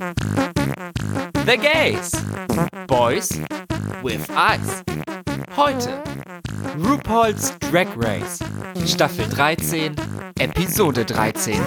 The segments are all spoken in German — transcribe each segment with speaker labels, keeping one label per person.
Speaker 1: The Gays. Boys with Eyes. Heute RuPaul's Drag Race. Staffel 13, Episode 13.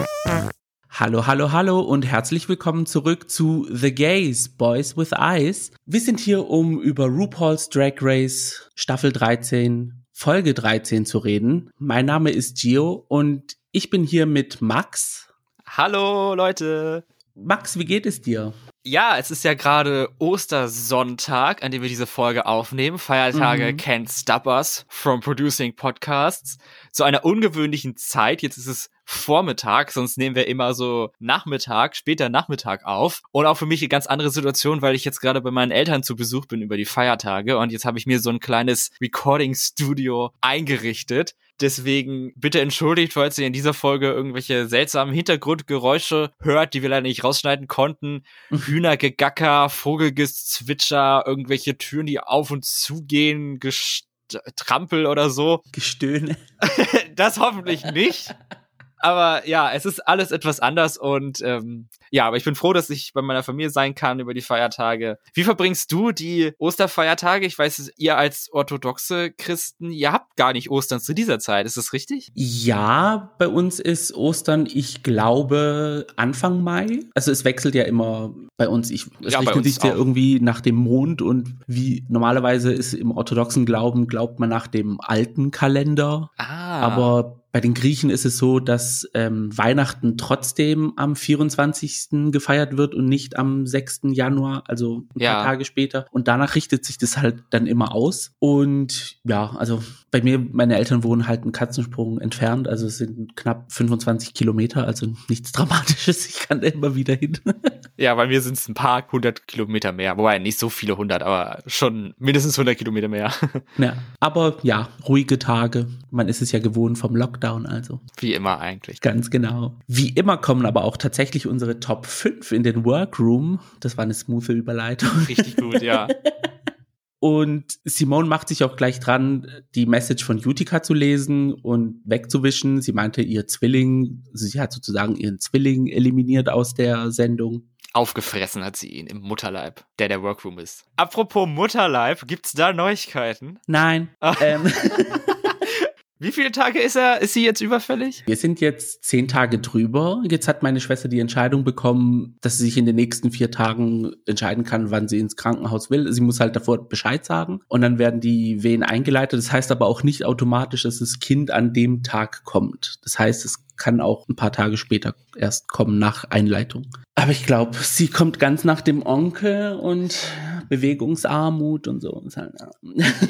Speaker 2: Hallo, hallo, hallo und herzlich willkommen zurück zu The Gays, Boys with Eyes. Wir sind hier, um über RuPaul's Drag Race Staffel 13, Folge 13 zu reden. Mein Name ist Gio und ich bin hier mit Max.
Speaker 1: Hallo, Leute.
Speaker 2: Max, wie geht es dir?
Speaker 1: Ja, es ist ja gerade Ostersonntag, an dem wir diese Folge aufnehmen. Feiertage
Speaker 2: Mhm.
Speaker 1: can't stop us from producing podcasts. Zu einer ungewöhnlichen Zeit. Jetzt ist es Vormittag, sonst nehmen wir immer so Nachmittag, später Nachmittag auf. Und auch für mich eine ganz andere Situation, weil ich jetzt gerade bei meinen Eltern zu Besuch bin über die Feiertage. Und jetzt habe ich mir so ein kleines Recording-Studio eingerichtet. Deswegen bitte entschuldigt, falls ihr in dieser Folge irgendwelche seltsamen Hintergrundgeräusche hört, die wir leider nicht rausschneiden konnten. Hühnergegacker, Vogelgezwitscher, irgendwelche Türen, die auf und zu gehen, Gestrampel oder so.
Speaker 2: Gestöhne.
Speaker 1: Das hoffentlich nicht. Aber ja, es ist alles etwas anders und ähm, ja, aber ich bin froh, dass ich bei meiner Familie sein kann über die Feiertage. Wie verbringst du die Osterfeiertage? Ich weiß, ihr als orthodoxe Christen, ihr habt gar nicht Ostern zu dieser Zeit, ist das richtig?
Speaker 2: Ja, bei uns ist Ostern, ich glaube, Anfang Mai. Also es wechselt ja immer bei uns. Ich, es
Speaker 1: Ja,
Speaker 2: richtet sich ja irgendwie nach dem Mond und wie normalerweise ist im orthodoxen Glauben, glaubt man nach dem alten Kalender.
Speaker 1: Ah.
Speaker 2: Aber bei den Griechen ist es so, dass ähm, Weihnachten trotzdem am 24. gefeiert wird und nicht am 6. Januar, also ein
Speaker 1: Ja.
Speaker 2: paar Tage später. Und danach richtet sich das halt dann immer aus. Und ja, also bei mir, meine Eltern wohnen halt einen Katzensprung entfernt, also es sind knapp 25 Kilometer, also nichts Dramatisches. Ich kann da immer wieder hin.
Speaker 1: Ja, bei mir sind es ein paar hundert Kilometer mehr. Wobei nicht so viele hundert, aber schon mindestens hundert Kilometer mehr.
Speaker 2: ja, aber ja, ruhige Tage. Man ist es ja gewohnt vom Lockdown, also.
Speaker 1: Wie immer eigentlich.
Speaker 2: Ganz genau. Wie immer kommen aber auch tatsächlich unsere Top 5 in den Workroom. Das war eine smooth Überleitung.
Speaker 1: Richtig gut, ja.
Speaker 2: Und Simone macht sich auch gleich dran, die Message von Utica zu lesen und wegzuwischen. Sie meinte, ihr Zwilling, sie hat sozusagen ihren Zwilling eliminiert aus der Sendung.
Speaker 1: Aufgefressen hat sie ihn im Mutterleib, der der Workroom ist. Apropos Mutterleib, gibt's da Neuigkeiten?
Speaker 2: Nein.
Speaker 1: Ah.
Speaker 2: Ähm,
Speaker 1: Wie viele Tage ist er? Ist sie jetzt überfällig?
Speaker 2: wir sind jetzt zehn Tage drüber. Jetzt hat meine Schwester die Entscheidung bekommen, dass sie sich in den nächsten vier Tagen entscheiden kann, wann sie ins Krankenhaus will. Sie muss halt davor Bescheid sagen und dann werden die Wehen eingeleitet. Das heißt aber auch nicht automatisch, dass das Kind an dem Tag kommt. Das heißt, es kann auch ein paar Tage später erst kommen nach Einleitung. Aber ich glaube, sie kommt ganz nach dem Onkel und Bewegungsarmut und so. Halt.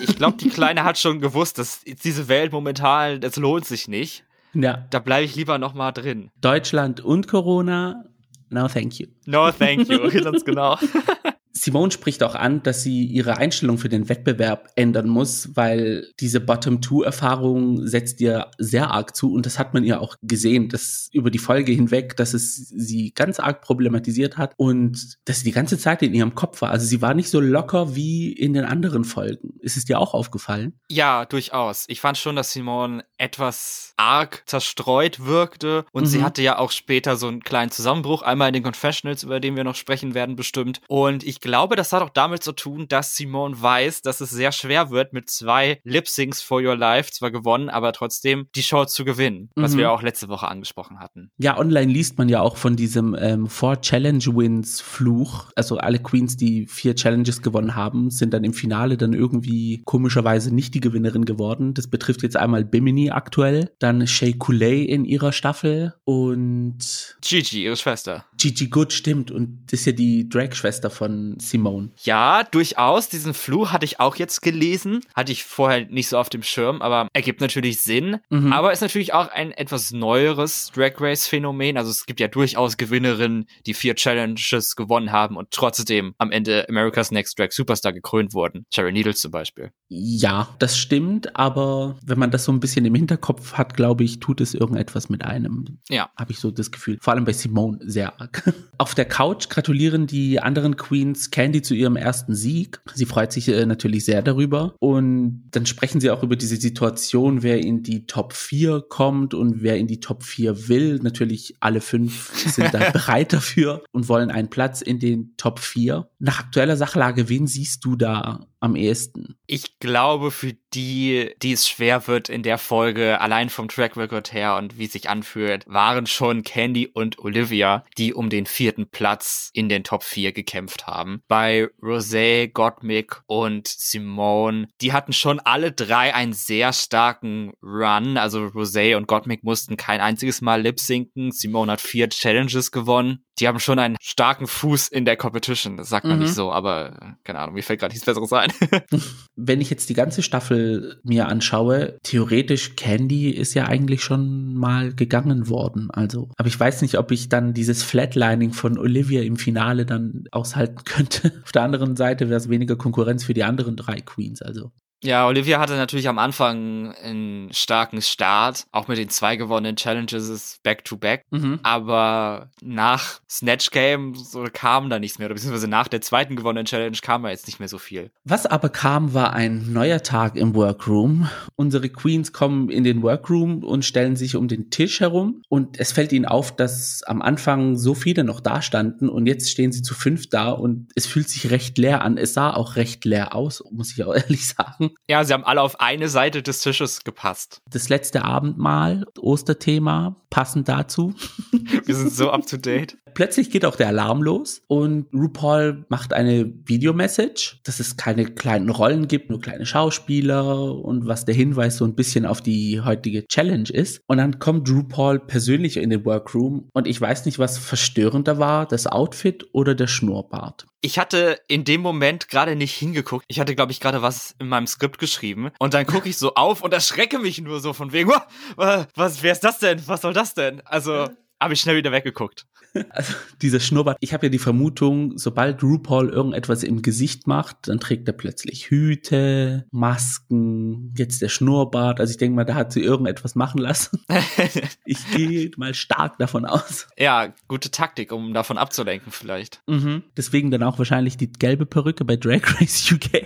Speaker 1: Ich glaube, die Kleine hat schon gewusst, dass diese Welt momentan, das lohnt sich nicht.
Speaker 2: ja,
Speaker 1: Da bleibe ich lieber noch mal drin.
Speaker 2: Deutschland und Corona. No, thank you.
Speaker 1: No, thank you. Ganz genau.
Speaker 2: Simone spricht auch an, dass sie ihre Einstellung für den Wettbewerb ändern muss, weil diese Bottom-Two-Erfahrung setzt ihr sehr arg zu und das hat man ihr auch gesehen, dass über die Folge hinweg, dass es sie ganz arg problematisiert hat und dass sie die ganze Zeit in ihrem Kopf war. Also sie war nicht so locker wie in den anderen Folgen. Ist es dir auch aufgefallen?
Speaker 1: Ja, durchaus. Ich fand schon, dass Simone etwas arg zerstreut wirkte und
Speaker 2: Mhm.
Speaker 1: sie hatte ja auch später so einen kleinen Zusammenbruch, einmal in den Confessionals, über den wir noch sprechen werden bestimmt. Und ich glaube, das hat auch damit zu tun, dass Simone weiß, dass es sehr schwer wird, mit zwei Lip-Syncs for Your Life zwar gewonnen, aber trotzdem die Show zu gewinnen, was
Speaker 2: Mhm.
Speaker 1: wir auch letzte Woche angesprochen hatten.
Speaker 2: Ja, online liest man ja auch von diesem ähm, Four Challenge Wins Fluch. Also alle Queens, die vier Challenges gewonnen haben, sind dann im Finale dann irgendwie komischerweise nicht die Gewinnerin geworden. Das betrifft jetzt einmal Bimini aktuell, dann Shea Coulee in ihrer Staffel und
Speaker 1: Gigi, ihre Schwester.
Speaker 2: Gigi Good stimmt und das ist ja die Drag-Schwester von Simone.
Speaker 1: Ja, durchaus. Diesen Fluch hatte ich auch jetzt gelesen. Hatte ich vorher nicht so auf dem Schirm, aber ergibt natürlich Sinn.
Speaker 2: Mhm.
Speaker 1: Aber ist natürlich auch ein etwas neueres Drag Race Phänomen. Also es gibt ja durchaus Gewinnerinnen, die vier Challenges gewonnen haben und trotzdem am Ende America's Next Drag Superstar gekrönt wurden. Cherry Needles zum Beispiel.
Speaker 2: Ja, das stimmt, aber wenn man das so ein bisschen im Hinterkopf hat, glaube ich, tut es irgendetwas mit einem.
Speaker 1: Ja.
Speaker 2: Habe ich so das Gefühl. Vor allem bei Simone sehr arg. Auf der Couch gratulieren die anderen Queens Candy zu ihrem ersten Sieg. Sie freut sich äh, natürlich sehr darüber. Und dann sprechen sie auch über diese Situation, wer in die Top 4 kommt und wer in die Top 4 will. Natürlich alle fünf sind da bereit dafür und wollen einen Platz in den Top 4. Nach aktueller Sachlage, wen siehst du da am ehesten?
Speaker 1: Ich glaube, für die, die es schwer wird in der Folge, allein vom Track Record her und wie es sich anfühlt, waren schon Candy und Olivia, die um den vierten Platz in den Top 4 gekämpft haben. Bei Rosé, Gottmik und Simone, die hatten schon alle drei einen sehr starken Run. Also Rosé und Gottmik mussten kein einziges Mal lip sinken. Simone hat vier Challenges gewonnen die haben schon einen starken Fuß in der Competition. Das sagt man mhm. nicht so, aber äh, keine Ahnung, mir fällt gerade nichts Besseres ein.
Speaker 2: Wenn ich jetzt die ganze Staffel mir anschaue, theoretisch Candy ist ja eigentlich schon mal gegangen worden. Also, aber ich weiß nicht, ob ich dann dieses Flatlining von Olivia im Finale dann aushalten könnte. Auf der anderen Seite wäre es weniger Konkurrenz für die anderen drei Queens. Also
Speaker 1: ja, Olivia hatte natürlich am Anfang einen starken Start, auch mit den zwei gewonnenen Challenges back-to-back. Mhm. Aber nach Snatch Game so kam da nichts mehr, oder beziehungsweise nach der zweiten gewonnenen Challenge kam da jetzt nicht mehr so viel.
Speaker 2: Was aber kam, war ein neuer Tag im Workroom. Unsere Queens kommen in den Workroom und stellen sich um den Tisch herum. Und es fällt ihnen auf, dass am Anfang so viele noch da standen und jetzt stehen sie zu fünf da und es fühlt sich recht leer an. Es sah auch recht leer aus, muss ich auch ehrlich sagen.
Speaker 1: Ja, sie haben alle auf eine Seite des Tisches gepasst.
Speaker 2: Das letzte Abendmahl, Osterthema, passend dazu.
Speaker 1: Wir sind so up to date.
Speaker 2: Plötzlich geht auch der Alarm los und RuPaul macht eine Videomessage, dass es keine kleinen Rollen gibt, nur kleine Schauspieler und was der Hinweis so ein bisschen auf die heutige Challenge ist. Und dann kommt RuPaul persönlich in den Workroom und ich weiß nicht, was verstörender war, das Outfit oder der Schnurrbart.
Speaker 1: Ich hatte in dem Moment gerade nicht hingeguckt. Ich hatte, glaube ich, gerade was in meinem Skript geschrieben. Und dann gucke ich so auf und erschrecke mich nur so von wegen, was, wer ist das denn? Was soll das denn? Also, habe ich schnell wieder weggeguckt.
Speaker 2: Also dieser Schnurrbart, ich habe ja die Vermutung, sobald RuPaul irgendetwas im Gesicht macht, dann trägt er plötzlich Hüte, Masken, jetzt der Schnurrbart. Also ich denke mal, da hat sie irgendetwas machen lassen. ich gehe mal stark davon aus.
Speaker 1: Ja, gute Taktik, um davon abzulenken vielleicht.
Speaker 2: Mhm. Deswegen dann auch wahrscheinlich die gelbe Perücke bei Drag Race UK.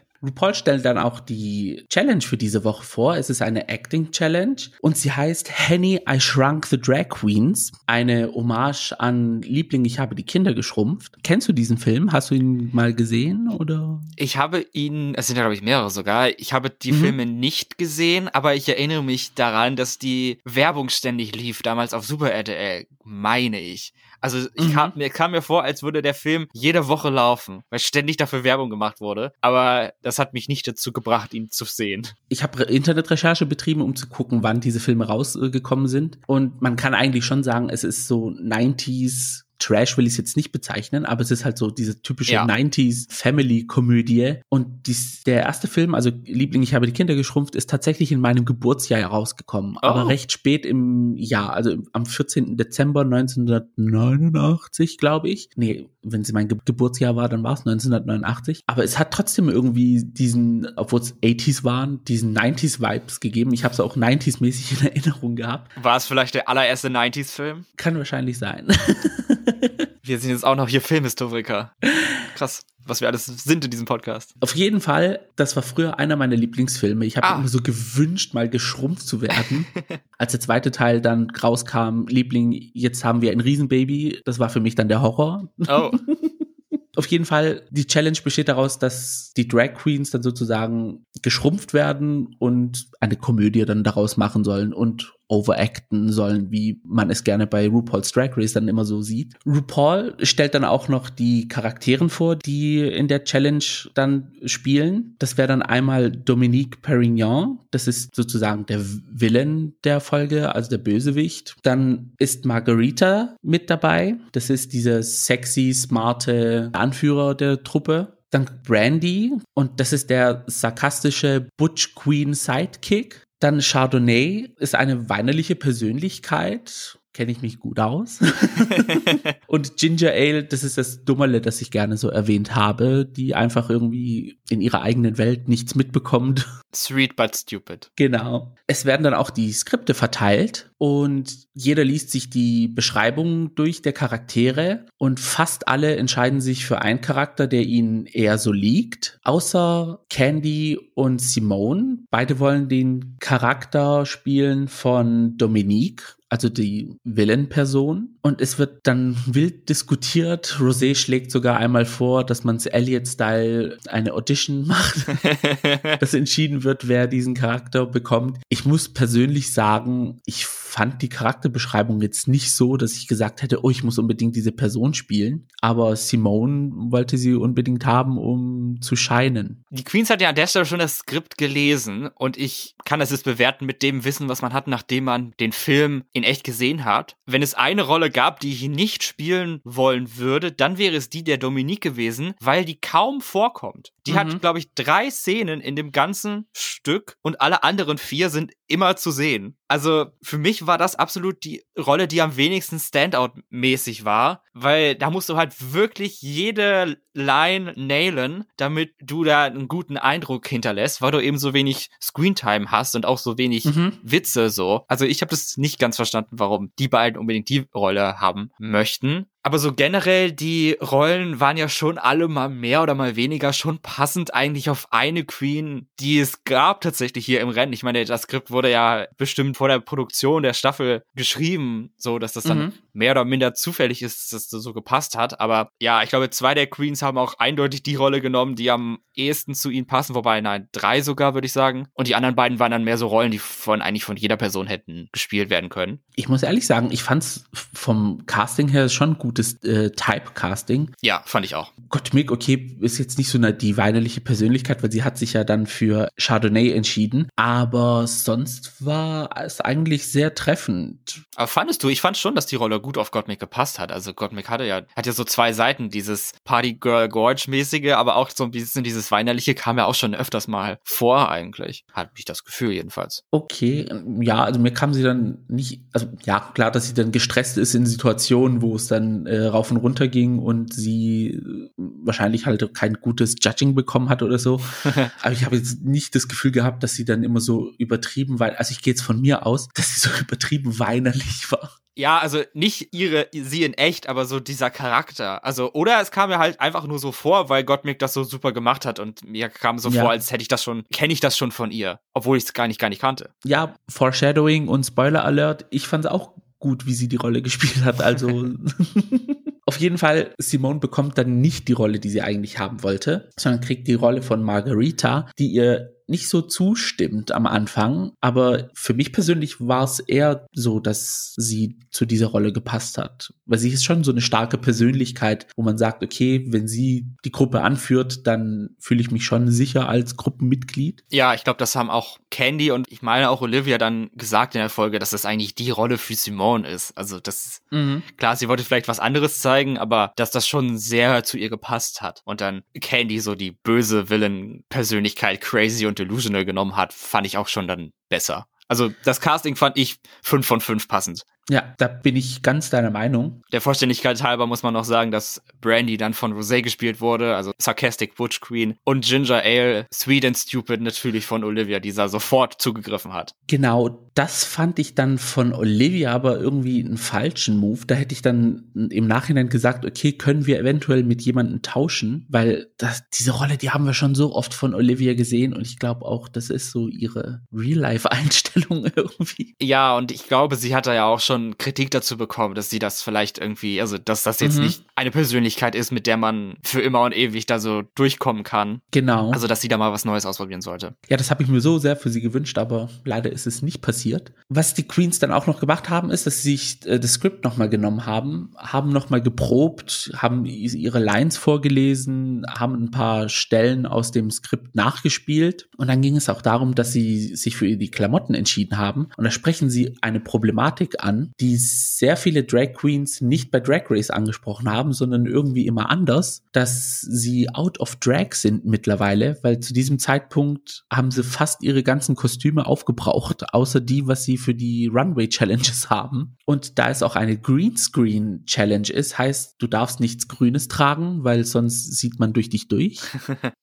Speaker 2: RuPaul stellt dann auch die Challenge für diese Woche vor. Es ist eine Acting Challenge und sie heißt Henny I Shrunk the Drag Queens. Eine Hommage an Liebling, ich habe die Kinder geschrumpft. Kennst du diesen Film? Hast du ihn mal gesehen oder?
Speaker 1: Ich habe ihn, es sind ja glaube ich mehrere sogar. Ich habe die mhm. Filme nicht gesehen, aber ich erinnere mich daran, dass die Werbung ständig lief, damals auf Super RTL, meine ich. Also ich mhm. kam, mir kam mir vor, als würde der Film jede Woche laufen, weil ständig dafür Werbung gemacht wurde. Aber das hat mich nicht dazu gebracht, ihn zu sehen.
Speaker 2: Ich habe Internetrecherche betrieben, um zu gucken, wann diese Filme rausgekommen sind. Und man kann eigentlich schon sagen, es ist so 90s Trash will ich es jetzt nicht bezeichnen, aber es ist halt so diese typische ja. 90s Family-Komödie. Und dies, der erste Film, also Liebling, ich habe die Kinder geschrumpft, ist tatsächlich in meinem Geburtsjahr herausgekommen. Oh. Aber recht spät im Jahr, also am 14. Dezember 1989, glaube ich. Nee, wenn es mein Ge Geburtsjahr war, dann war es 1989. Aber es hat trotzdem irgendwie diesen, obwohl es 80s waren, diesen 90s-Vibes gegeben. Ich habe es auch 90s-mäßig in Erinnerung gehabt.
Speaker 1: War es vielleicht der allererste 90s-Film?
Speaker 2: Kann wahrscheinlich sein.
Speaker 1: wir sind jetzt auch noch hier Filmhistoriker. Krass, was wir alles sind in diesem Podcast.
Speaker 2: Auf jeden Fall, das war früher einer meiner Lieblingsfilme. Ich habe ah. immer so gewünscht, mal geschrumpft zu werden. Als der zweite Teil dann rauskam, Liebling, jetzt haben wir ein Riesenbaby, das war für mich dann der Horror. Oh. Auf jeden Fall, die Challenge besteht daraus, dass die Drag Queens dann sozusagen geschrumpft werden und eine Komödie dann daraus machen sollen und overacten sollen, wie man es gerne bei RuPaul's Drag Race dann immer so sieht. RuPaul stellt dann auch noch die Charakteren vor, die in der Challenge dann spielen. Das wäre dann einmal Dominique Perignon, das ist sozusagen der Villain der Folge, also der Bösewicht. Dann ist Margarita mit dabei, das ist dieser sexy, smarte Anführer der Truppe. Dann Brandy und das ist der sarkastische Butch Queen Sidekick. Dann Chardonnay ist eine weinerliche Persönlichkeit. Kenne ich mich gut aus. und Ginger Ale, das ist das Dummerle, das ich gerne so erwähnt habe, die einfach irgendwie in ihrer eigenen Welt nichts mitbekommt.
Speaker 1: Sweet but stupid.
Speaker 2: Genau. Es werden dann auch die Skripte verteilt und jeder liest sich die Beschreibung durch der Charaktere und fast alle entscheiden sich für einen Charakter, der ihnen eher so liegt, außer Candy und Simone. Beide wollen den Charakter spielen von Dominique also die Villain-Person. Und es wird dann wild diskutiert. Rosé schlägt sogar einmal vor, dass man Elliot-Style eine Audition macht, dass entschieden wird, wer diesen Charakter bekommt. Ich muss persönlich sagen, ich fand die Charakterbeschreibung jetzt nicht so, dass ich gesagt hätte, oh, ich muss unbedingt diese Person spielen. Aber Simone wollte sie unbedingt haben, um zu scheinen.
Speaker 1: Die Queens hat ja an der Stelle schon das Skript gelesen und ich kann das jetzt bewerten mit dem Wissen, was man hat, nachdem man den Film in echt gesehen hat. Wenn es eine Rolle gab, die ich nicht spielen wollen würde, dann wäre es die der Dominique gewesen, weil die kaum vorkommt. Die mhm. hat, glaube ich, drei Szenen in dem ganzen Stück und alle anderen vier sind immer zu sehen. Also für mich war das absolut die Rolle, die am wenigsten Standout-mäßig war, weil da musst du halt wirklich jede Line nailen, damit du da einen guten Eindruck hinterlässt, weil du eben so wenig Screentime hast und auch so wenig mhm. Witze so. Also ich habe das nicht ganz verstanden, warum die beiden unbedingt die Rolle haben möchten. Aber so generell, die Rollen waren ja schon alle mal mehr oder mal weniger schon passend eigentlich auf eine Queen, die es gab tatsächlich hier im Rennen. Ich meine, das Skript wurde ja bestimmt vor der Produktion der Staffel geschrieben, so dass das dann mhm. mehr oder minder zufällig ist, dass das so gepasst hat. Aber ja, ich glaube, zwei der Queens haben auch eindeutig die Rolle genommen, die am ehesten zu ihnen passen. Wobei, nein, drei sogar, würde ich sagen. Und die anderen beiden waren dann mehr so Rollen, die von eigentlich von jeder Person hätten gespielt werden können.
Speaker 2: Ich muss ehrlich sagen, ich fand's vom Casting her schon gut gutes äh, Typecasting.
Speaker 1: Ja, fand ich auch.
Speaker 2: Gott, Mick, okay, ist jetzt nicht so eine die weinerliche Persönlichkeit, weil sie hat sich ja dann für Chardonnay entschieden. Aber sonst war es eigentlich sehr treffend.
Speaker 1: Aber fandest du, ich fand schon, dass die Rolle gut auf Gottmik gepasst hat. Also Gottmik hatte ja, hat ja so zwei Seiten, dieses Party Girl Gorge mäßige, aber auch so ein bisschen dieses weinerliche kam ja auch schon öfters mal vor eigentlich. Hat mich das Gefühl jedenfalls.
Speaker 2: Okay, ja, also mir kam sie dann nicht, also ja, klar, dass sie dann gestresst ist in Situationen, wo es dann äh, rauf und runter ging und sie äh, wahrscheinlich halt kein gutes Judging bekommen hat oder so. Aber ich habe jetzt nicht das Gefühl gehabt, dass sie dann immer so übertrieben, weil, also ich gehe jetzt von mir aus, dass sie so übertrieben weinerlich war.
Speaker 1: Ja, also nicht ihre, sie in echt, aber so dieser Charakter. Also, oder es kam mir halt einfach nur so vor, weil Gottmik das so super gemacht hat und mir kam so ja. vor, als hätte ich das schon, kenne ich das schon von ihr, obwohl ich es gar nicht, gar nicht kannte.
Speaker 2: Ja, Foreshadowing und Spoiler Alert, ich fand es auch gut, wie sie die Rolle gespielt hat. Also auf jeden Fall, Simone bekommt dann nicht die Rolle, die sie eigentlich haben wollte, sondern kriegt die Rolle von Margarita, die ihr nicht so zustimmt am Anfang, aber für mich persönlich war es eher so, dass sie zu dieser Rolle gepasst hat. Weil sie ist schon so eine starke Persönlichkeit, wo man sagt, okay, wenn sie die Gruppe anführt, dann fühle ich mich schon sicher als Gruppenmitglied.
Speaker 1: Ja, ich glaube, das haben auch Candy und ich meine auch Olivia dann gesagt in der Folge, dass das eigentlich die Rolle für Simone ist. Also das mhm. klar, sie wollte vielleicht was anderes zeigen, aber dass das schon sehr zu ihr gepasst hat. Und dann Candy so die böse Villain-Persönlichkeit, crazy und Delusional genommen hat, fand ich auch schon dann besser. Also das Casting fand ich fünf von fünf passend.
Speaker 2: Ja, da bin ich ganz deiner Meinung.
Speaker 1: Der Vollständigkeit halber muss man noch sagen, dass Brandy dann von Rosé gespielt wurde, also Sarcastic Butch Queen und Ginger Ale, Sweet and Stupid natürlich von Olivia, die da sofort zugegriffen hat.
Speaker 2: Genau, das fand ich dann von Olivia aber irgendwie einen falschen Move. Da hätte ich dann im Nachhinein gesagt, okay, können wir eventuell mit jemandem tauschen, weil das, diese Rolle, die haben wir schon so oft von Olivia gesehen und ich glaube auch, das ist so ihre Real-Life-Einstellung irgendwie.
Speaker 1: Ja, und ich glaube, sie hat da ja auch schon schon Kritik dazu bekommen, dass sie das vielleicht irgendwie, also dass das jetzt mhm. nicht eine Persönlichkeit ist, mit der man für immer und ewig da so durchkommen kann.
Speaker 2: Genau.
Speaker 1: Also dass sie da mal was Neues ausprobieren sollte.
Speaker 2: Ja, das habe ich mir so sehr für sie gewünscht, aber leider ist es nicht passiert. Was die Queens dann auch noch gemacht haben, ist, dass sie sich äh, das Skript nochmal genommen haben, haben nochmal geprobt, haben ihre Lines vorgelesen, haben ein paar Stellen aus dem Skript nachgespielt und dann ging es auch darum, dass sie sich für die Klamotten entschieden haben und da sprechen sie eine Problematik an, die sehr viele Drag Queens nicht bei Drag Race angesprochen haben, sondern irgendwie immer anders, dass sie out of drag sind mittlerweile, weil zu diesem Zeitpunkt haben sie fast ihre ganzen Kostüme aufgebraucht, außer die, was sie für die Runway Challenges haben. Und da es auch eine Greenscreen Challenge ist, heißt, du darfst nichts Grünes tragen, weil sonst sieht man durch dich durch.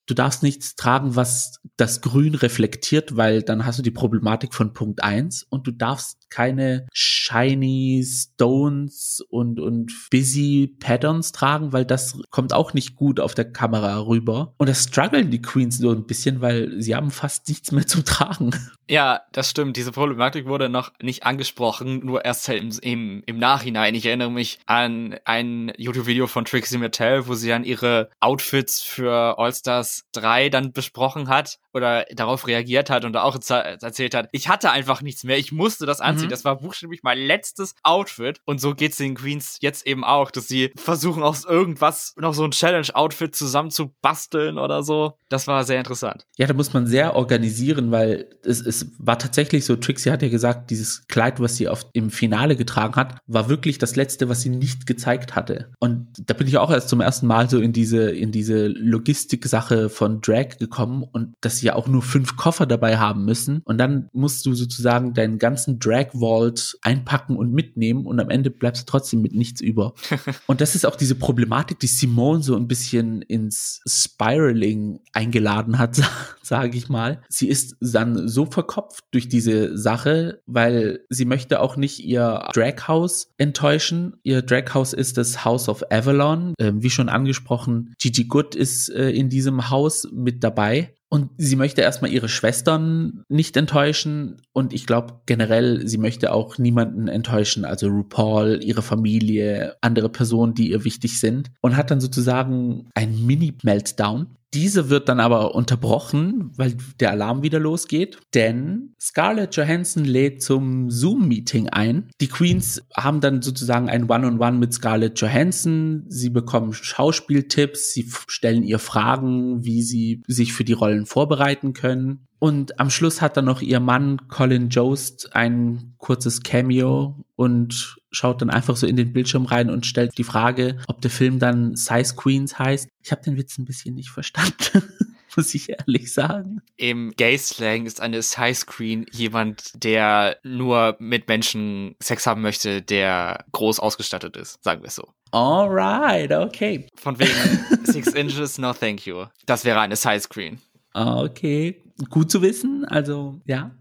Speaker 2: Du darfst nichts tragen, was das Grün reflektiert, weil dann hast du die Problematik von Punkt eins und du darfst keine shiny Stones und, und busy Patterns tragen, weil das kommt auch nicht gut auf der Kamera rüber. Und das strugglen die Queens so ein bisschen, weil sie haben fast nichts mehr zum Tragen.
Speaker 1: Ja, das stimmt. Diese Problematik wurde noch nicht angesprochen, nur erst im, im, im Nachhinein. Ich erinnere mich an ein YouTube-Video von Trixie Mattel, wo sie dann ihre Outfits für All-Stars 3 dann besprochen hat oder darauf reagiert hat und auch erzählt hat, ich hatte einfach nichts mehr, ich musste das anziehen. Mhm. Das war buchstäblich mein letztes Outfit. Und so geht's den Queens jetzt eben auch, dass sie versuchen aus irgendwas noch so ein Challenge-Outfit zusammen zu basteln oder so. Das war sehr interessant.
Speaker 2: Ja, da muss man sehr organisieren, weil es, es war tatsächlich so, Trixie hat ja gesagt, dieses Kleid, was sie auf, im Finale getragen hat, war wirklich das letzte, was sie nicht gezeigt hatte. Und da bin ich auch erst zum ersten Mal so in diese, in diese Logistik-Sache von Drag gekommen und dass sie ja auch nur fünf Koffer dabei haben müssen. Und dann musst du sozusagen deinen ganzen Drag Vault einpacken und mitnehmen und am Ende bleibst du trotzdem mit nichts über. und das ist auch diese Problematik, die Simone so ein bisschen ins Spiraling eingeladen hat, sage ich mal. Sie ist dann so verkopft durch diese Sache, weil sie möchte auch nicht ihr Draghouse enttäuschen. Ihr Draghouse ist das House of Avalon. Ähm, wie schon angesprochen, Gigi Good ist äh, in diesem Haus mit dabei. Und sie möchte erstmal ihre Schwestern nicht enttäuschen. Und ich glaube generell, sie möchte auch niemanden enttäuschen. Also RuPaul, ihre Familie, andere Personen, die ihr wichtig sind. Und hat dann sozusagen ein Mini-Meltdown. Diese wird dann aber unterbrochen, weil der Alarm wieder losgeht, denn Scarlett Johansson lädt zum Zoom-Meeting ein. Die Queens haben dann sozusagen ein One-on-One -on -One mit Scarlett Johansson. Sie bekommen Schauspieltipps, sie stellen ihr Fragen, wie sie sich für die Rollen vorbereiten können. Und am Schluss hat dann noch ihr Mann Colin Jost ein kurzes Cameo und schaut dann einfach so in den Bildschirm rein und stellt die Frage, ob der Film dann Size Queens heißt. Ich habe den Witz ein bisschen nicht verstanden. muss ich ehrlich sagen.
Speaker 1: Im Gay-Slang ist eine Size Queen jemand, der nur mit Menschen Sex haben möchte, der groß ausgestattet ist, sagen wir es so.
Speaker 2: Alright, okay.
Speaker 1: Von wegen Six Inches, no thank you. Das wäre eine Size Queen.
Speaker 2: Okay, gut zu wissen. Also ja,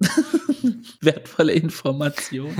Speaker 2: wertvolle Information.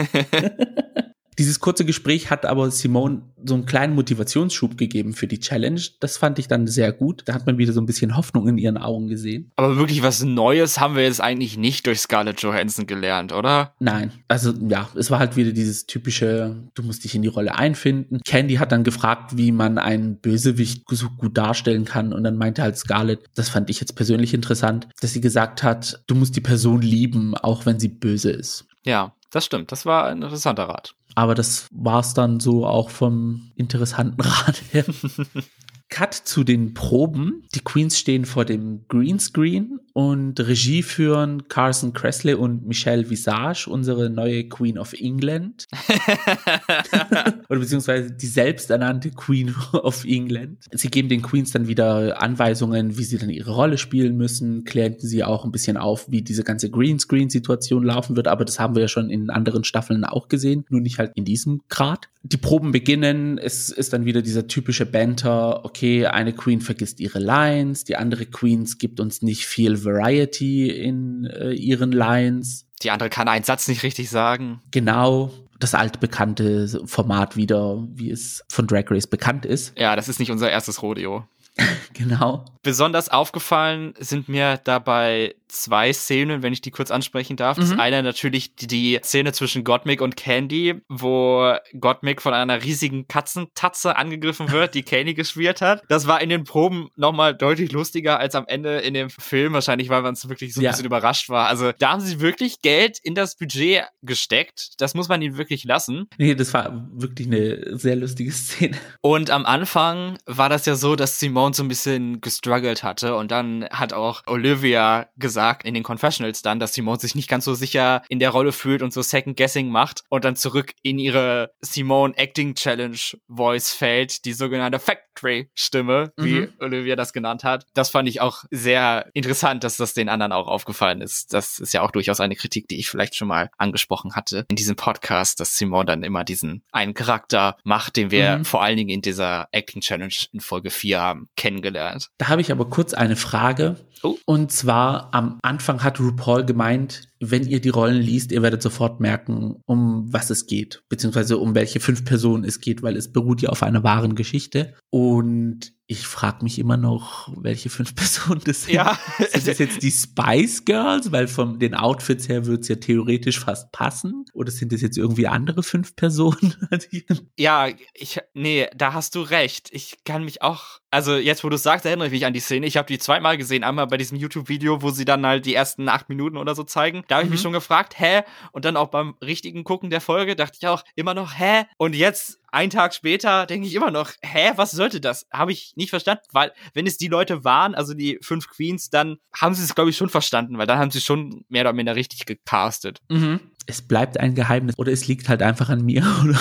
Speaker 2: Dieses kurze Gespräch hat aber Simone so einen kleinen Motivationsschub gegeben für die Challenge. Das fand ich dann sehr gut. Da hat man wieder so ein bisschen Hoffnung in ihren Augen gesehen.
Speaker 1: Aber wirklich was Neues haben wir jetzt eigentlich nicht durch Scarlett Johansson gelernt, oder?
Speaker 2: Nein. Also ja, es war halt wieder dieses typische, du musst dich in die Rolle einfinden. Candy hat dann gefragt, wie man einen Bösewicht so gut darstellen kann. Und dann meinte halt Scarlett, das fand ich jetzt persönlich interessant, dass sie gesagt hat, du musst die Person lieben, auch wenn sie böse ist.
Speaker 1: Ja, das stimmt. Das war ein interessanter Rat.
Speaker 2: Aber das war's dann so auch vom interessanten Rat her. Cut zu den Proben. Die Queens stehen vor dem Greenscreen und Regie führen Carson Cressley und Michelle Visage, unsere neue Queen of England. Oder beziehungsweise die selbsternannte Queen of England. Sie geben den Queens dann wieder Anweisungen, wie sie dann ihre Rolle spielen müssen, klären sie auch ein bisschen auf, wie diese ganze Greenscreen-Situation laufen wird, aber das haben wir ja schon in anderen Staffeln auch gesehen, nur nicht halt in diesem Grad. Die Proben beginnen, es ist dann wieder dieser typische Banter, okay, okay, eine Queen vergisst ihre Lines, die andere Queens gibt uns nicht viel Variety in äh, ihren Lines.
Speaker 1: Die andere kann einen Satz nicht richtig sagen.
Speaker 2: Genau, das altbekannte Format wieder, wie es von Drag Race bekannt ist.
Speaker 1: Ja, das ist nicht unser erstes Rodeo.
Speaker 2: genau.
Speaker 1: Besonders aufgefallen sind mir dabei zwei Szenen, wenn ich die kurz ansprechen darf. Mhm. Das eine natürlich die Szene zwischen Gottmik und Candy, wo Gottmik von einer riesigen Katzentatze angegriffen wird, die Candy gespielt hat. Das war in den Proben nochmal deutlich lustiger als am Ende in dem Film, wahrscheinlich, weil man es wirklich so ein ja. bisschen überrascht war. Also da haben sie wirklich Geld in das Budget gesteckt. Das muss man ihnen wirklich lassen.
Speaker 2: Nee, das war wirklich eine sehr lustige Szene.
Speaker 1: Und am Anfang war das ja so, dass Simone so ein bisschen gestruggelt hatte und dann hat auch Olivia gesagt, gesagt in den Confessionals dann, dass Simone sich nicht ganz so sicher in der Rolle fühlt und so Second Guessing macht und dann zurück in ihre Simone Acting Challenge Voice fällt, die sogenannte Factory Stimme, wie mhm. Olivia das genannt hat. Das fand ich auch sehr interessant, dass das den anderen auch aufgefallen ist. Das ist ja auch durchaus eine Kritik, die ich vielleicht schon mal angesprochen hatte in diesem Podcast, dass Simone dann immer diesen einen Charakter macht, den wir mhm. vor allen Dingen in dieser Acting Challenge in Folge 4 haben kennengelernt.
Speaker 2: Da habe ich aber kurz eine Frage. Oh. Und zwar am Anfang hat RuPaul gemeint, wenn ihr die Rollen liest, ihr werdet sofort merken, um was es geht, beziehungsweise um welche fünf Personen es geht, weil es beruht ja auf einer wahren Geschichte. Und ich frage mich immer noch, welche fünf Personen das sind.
Speaker 1: Ja.
Speaker 2: sind das jetzt die Spice Girls? Weil von den Outfits her wird es ja theoretisch fast passen. Oder sind das jetzt irgendwie andere fünf Personen?
Speaker 1: ja, ich, nee, da hast du recht. Ich kann mich auch, also jetzt, wo du sagst, erinnere ich mich an die Szene. Ich habe die zweimal gesehen. Einmal bei diesem YouTube-Video, wo sie dann halt die ersten acht Minuten oder so zeigen. Da habe ich mhm. mich schon gefragt, hä? Und dann auch beim richtigen Gucken der Folge dachte ich auch immer noch, hä? Und jetzt ein Tag später denke ich immer noch, hä, was sollte das? Habe ich nicht verstanden, weil wenn es die Leute waren, also die fünf Queens, dann haben sie es, glaube ich, schon verstanden, weil dann haben sie schon mehr oder minder richtig gecastet.
Speaker 2: Mhm. Es bleibt ein Geheimnis oder es liegt halt einfach an mir, oder?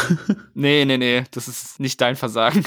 Speaker 1: Nee, nee, nee, das ist nicht dein Versagen.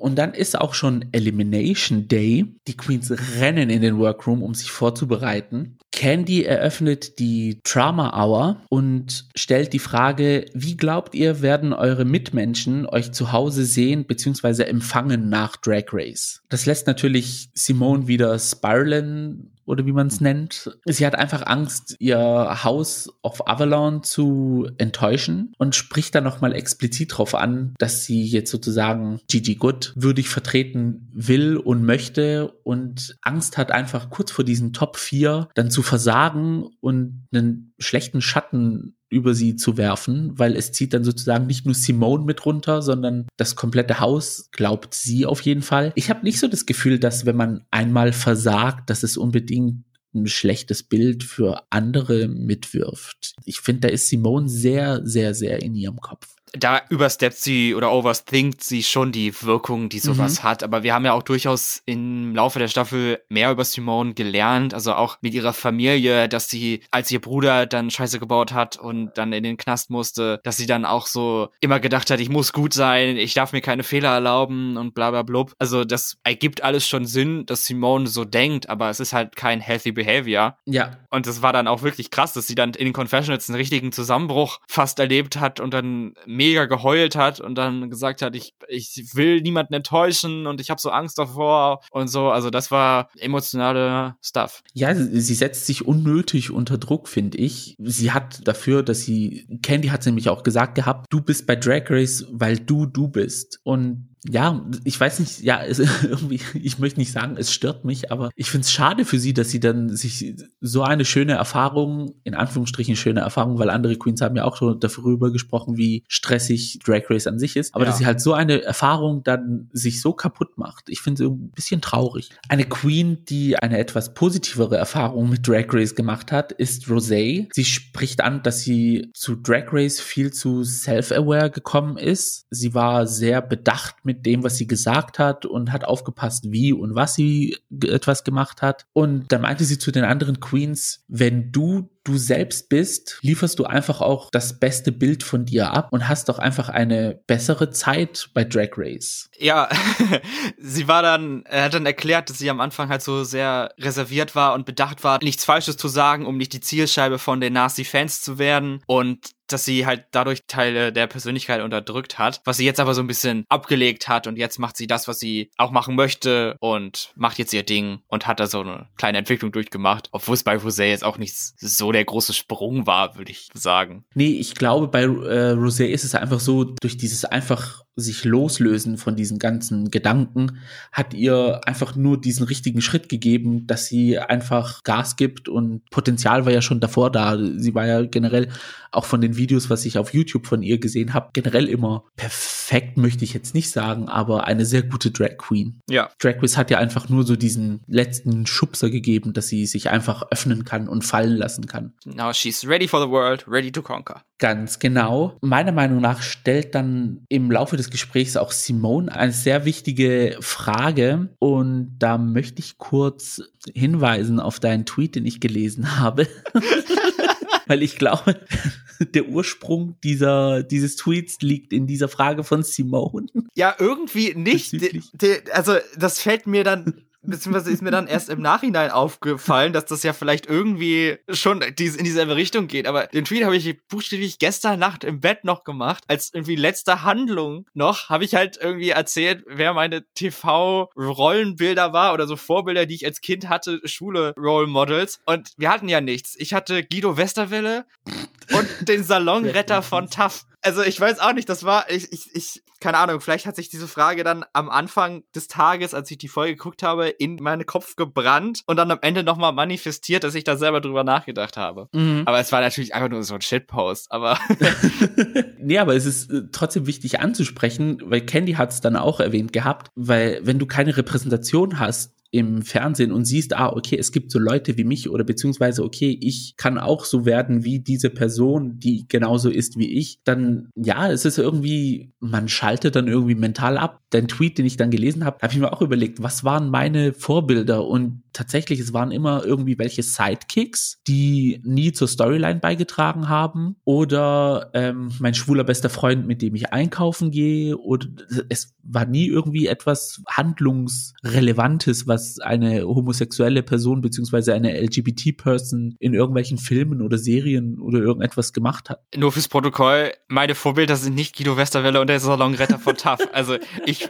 Speaker 2: Und dann ist auch schon Elimination Day. Die Queens rennen in den Workroom, um sich vorzubereiten. Candy eröffnet die Trauma Hour und stellt die Frage, wie glaubt ihr, werden eure Mitmenschen euch zu Hause sehen bzw. empfangen nach Drag Race? Das lässt natürlich Simone wieder spiralen oder wie man es nennt. Sie hat einfach Angst, ihr Haus auf Avalon zu enttäuschen und spricht dann nochmal explizit darauf an, dass sie jetzt sozusagen Gigi Good würdig vertreten will und möchte und Angst hat einfach kurz vor diesen Top 4 dann zu versagen und einen schlechten Schatten über sie zu werfen, weil es zieht dann sozusagen nicht nur Simone mit runter, sondern das komplette Haus, glaubt sie auf jeden Fall. Ich habe nicht so das Gefühl, dass wenn man einmal versagt, dass es unbedingt ein schlechtes Bild für andere mitwirft. Ich finde, da ist Simone sehr, sehr, sehr in ihrem Kopf
Speaker 1: da übersteppt sie oder overthinkt sie schon die Wirkung, die sowas mhm. hat. Aber wir haben ja auch durchaus im Laufe der Staffel mehr über Simone gelernt. Also auch mit ihrer Familie, dass sie, als ihr Bruder dann Scheiße gebaut hat und dann in den Knast musste, dass sie dann auch so immer gedacht hat, ich muss gut sein, ich darf mir keine Fehler erlauben und bla bla blub. Also das ergibt alles schon Sinn, dass Simone so denkt, aber es ist halt kein healthy behavior.
Speaker 2: Ja.
Speaker 1: Und das war dann auch wirklich krass, dass sie dann in den Confessionals einen richtigen Zusammenbruch fast erlebt hat und dann mega geheult hat und dann gesagt hat, ich, ich will niemanden enttäuschen und ich habe so Angst davor und so. Also das war emotionale Stuff.
Speaker 2: Ja, sie setzt sich unnötig unter Druck, finde ich. Sie hat dafür, dass sie, Candy hat nämlich auch gesagt gehabt, du bist bei Drag Race, weil du du bist. Und ja, ich weiß nicht, ja, es, irgendwie, ich möchte nicht sagen, es stört mich, aber ich finde es schade für sie, dass sie dann sich so eine schöne Erfahrung, in Anführungsstrichen schöne Erfahrung, weil andere Queens haben ja auch schon darüber gesprochen, wie stressig Drag Race an sich ist, aber ja. dass sie halt so eine Erfahrung dann sich so kaputt macht. Ich finde es ein bisschen traurig. Eine Queen, die eine etwas positivere Erfahrung mit Drag Race gemacht hat, ist Rosé. Sie spricht an, dass sie zu Drag Race viel zu self-aware gekommen ist. Sie war sehr bedacht mit mit dem, was sie gesagt hat und hat aufgepasst, wie und was sie etwas gemacht hat. Und dann meinte sie zu den anderen Queens, wenn du du selbst bist, lieferst du einfach auch das beste Bild von dir ab und hast doch einfach eine bessere Zeit bei Drag Race.
Speaker 1: Ja, sie war dann, er hat dann erklärt, dass sie am Anfang halt so sehr reserviert war und bedacht war, nichts Falsches zu sagen, um nicht die Zielscheibe von den Nazi-Fans zu werden und dass sie halt dadurch Teile der Persönlichkeit unterdrückt hat, was sie jetzt aber so ein bisschen abgelegt hat und jetzt macht sie das, was sie auch machen möchte und macht jetzt ihr Ding und hat da so eine kleine Entwicklung durchgemacht, obwohl es bei Rosé jetzt auch nicht so der große Sprung war, würde ich sagen.
Speaker 2: Nee, ich glaube, bei äh, Rosé ist es einfach so, durch dieses einfach sich loslösen von diesen ganzen Gedanken, hat ihr einfach nur diesen richtigen Schritt gegeben, dass sie einfach Gas gibt und Potenzial war ja schon davor da. Sie war ja generell auch von den Videos, was ich auf YouTube von ihr gesehen habe, generell immer perfekt, möchte ich jetzt nicht sagen, aber eine sehr gute Drag Queen.
Speaker 1: Ja.
Speaker 2: Drag Race hat ja einfach nur so diesen letzten Schubser gegeben, dass sie sich einfach öffnen kann und fallen lassen kann.
Speaker 1: Now she's ready for the world, ready to conquer.
Speaker 2: Ganz genau. Meiner Meinung nach stellt dann im Laufe des Gesprächs auch Simone eine sehr wichtige Frage und da möchte ich kurz hinweisen auf deinen Tweet, den ich gelesen habe. Weil ich glaube, der Ursprung dieser, dieses Tweets liegt in dieser Frage von Simone.
Speaker 1: Ja, irgendwie nicht. Also, das fällt mir dann beziehungsweise ist mir dann erst im Nachhinein aufgefallen, dass das ja vielleicht irgendwie schon in dieselbe Richtung geht. Aber den Tweet habe ich buchstäblich gestern Nacht im Bett noch gemacht. Als irgendwie letzte Handlung noch habe ich halt irgendwie erzählt, wer meine TV-Rollenbilder war oder so Vorbilder, die ich als Kind hatte, Schule-Role Models. Und wir hatten ja nichts. Ich hatte Guido Westerwelle und den Salonretter von TAF also ich weiß auch nicht, das war, ich, ich, ich, keine Ahnung, vielleicht hat sich diese Frage dann am Anfang des Tages, als ich die Folge geguckt habe, in meinen Kopf gebrannt und dann am Ende nochmal manifestiert, dass ich da selber drüber nachgedacht habe. Mhm. Aber es war natürlich einfach nur so ein Shitpost, aber.
Speaker 2: nee, aber es ist äh, trotzdem wichtig anzusprechen, weil Candy hat es dann auch erwähnt gehabt, weil wenn du keine Repräsentation hast, im Fernsehen und siehst, ah, okay, es gibt so Leute wie mich oder beziehungsweise, okay, ich kann auch so werden wie diese Person, die genauso ist wie ich, dann ja, es ist irgendwie, man schaltet dann irgendwie mental ab. Den Tweet, den ich dann gelesen habe, habe ich mir auch überlegt, was waren meine Vorbilder und tatsächlich, es waren immer irgendwie welche Sidekicks, die nie zur Storyline beigetragen haben oder ähm, mein schwuler bester Freund, mit dem ich einkaufen gehe oder es war nie irgendwie etwas handlungsrelevantes, was was eine homosexuelle Person beziehungsweise eine LGBT-Person in irgendwelchen Filmen oder Serien oder irgendetwas gemacht hat.
Speaker 1: Nur fürs Protokoll, meine Vorbilder sind nicht Guido Westerwelle und der Salonretter von TAF. Also ich,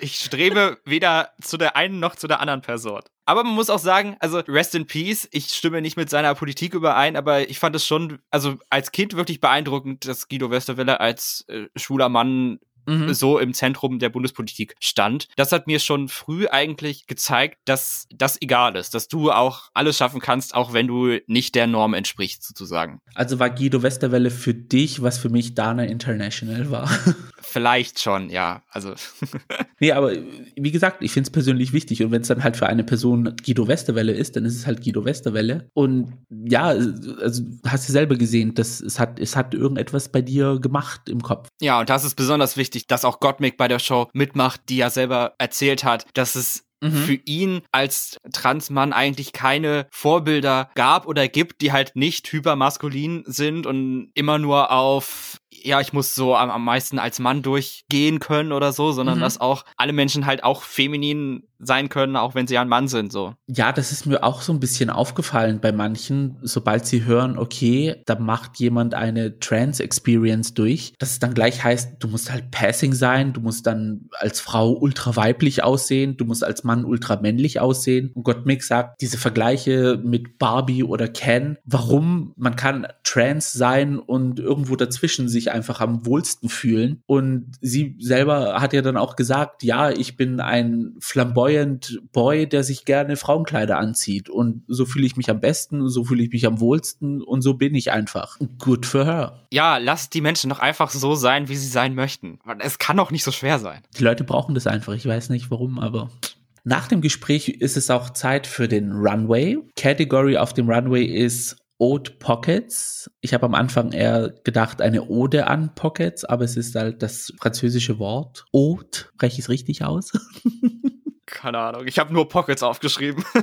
Speaker 1: ich strebe weder zu der einen noch zu der anderen Person. Aber man muss auch sagen, also rest in peace. Ich stimme nicht mit seiner Politik überein, aber ich fand es schon, also als Kind wirklich beeindruckend, dass Guido Westerwelle als äh, schwuler Mann mhm. so im Zentrum der Bundespolitik stand. Das hat mir schon früh eigentlich gezeigt, dass das egal ist, dass du auch alles schaffen kannst, auch wenn du nicht der Norm entsprichst, sozusagen.
Speaker 2: Also war Guido Westerwelle für dich, was für mich Dana International war.
Speaker 1: Vielleicht schon, ja. Also.
Speaker 2: nee, aber wie gesagt, ich finde es persönlich wichtig. Und wenn es dann halt für eine Person Guido Westerwelle ist, dann ist es halt Guido Westerwelle. Und ja, also hast du selber gesehen, dass es hat, es hat irgendetwas bei dir gemacht im Kopf.
Speaker 1: Ja, und das ist besonders wichtig wichtig, dass auch Gottmik bei der Show mitmacht, die ja selber erzählt hat, dass es Mhm. für ihn als Transmann eigentlich keine Vorbilder gab oder gibt, die halt nicht hypermaskulin sind und immer nur auf ja, ich muss so am, am meisten als Mann durchgehen können oder so, sondern mhm. dass auch alle Menschen halt auch feminin sein können, auch wenn sie ein Mann sind, so.
Speaker 2: Ja, das ist mir auch so ein bisschen aufgefallen bei manchen, sobald sie hören, okay, da macht jemand eine Trans-Experience durch, dass es dann gleich heißt, du musst halt Passing sein, du musst dann als Frau ultra weiblich aussehen, du musst als Mann ultra männlich aussehen. Und Gott Mick sagt, diese Vergleiche mit Barbie oder Ken, warum man kann trans sein und irgendwo dazwischen sich einfach am wohlsten fühlen. Und sie selber hat ja dann auch gesagt, ja, ich bin ein flamboyant Boy, der sich gerne Frauenkleider anzieht. Und so fühle ich mich am besten, so fühle ich mich am wohlsten und so bin ich einfach. Good for her.
Speaker 1: Ja, lasst die Menschen doch einfach so sein, wie sie sein möchten. Es kann doch nicht so schwer sein.
Speaker 2: Die Leute brauchen das einfach. Ich weiß nicht warum, aber nach dem Gespräch ist es auch Zeit für den Runway. Category auf dem Runway ist Ode Pockets. Ich habe am Anfang eher gedacht, eine Ode an Pockets, aber es ist halt das französische Wort. Ode, spreche ich es richtig aus?
Speaker 1: Keine Ahnung, ich habe nur Pockets aufgeschrieben.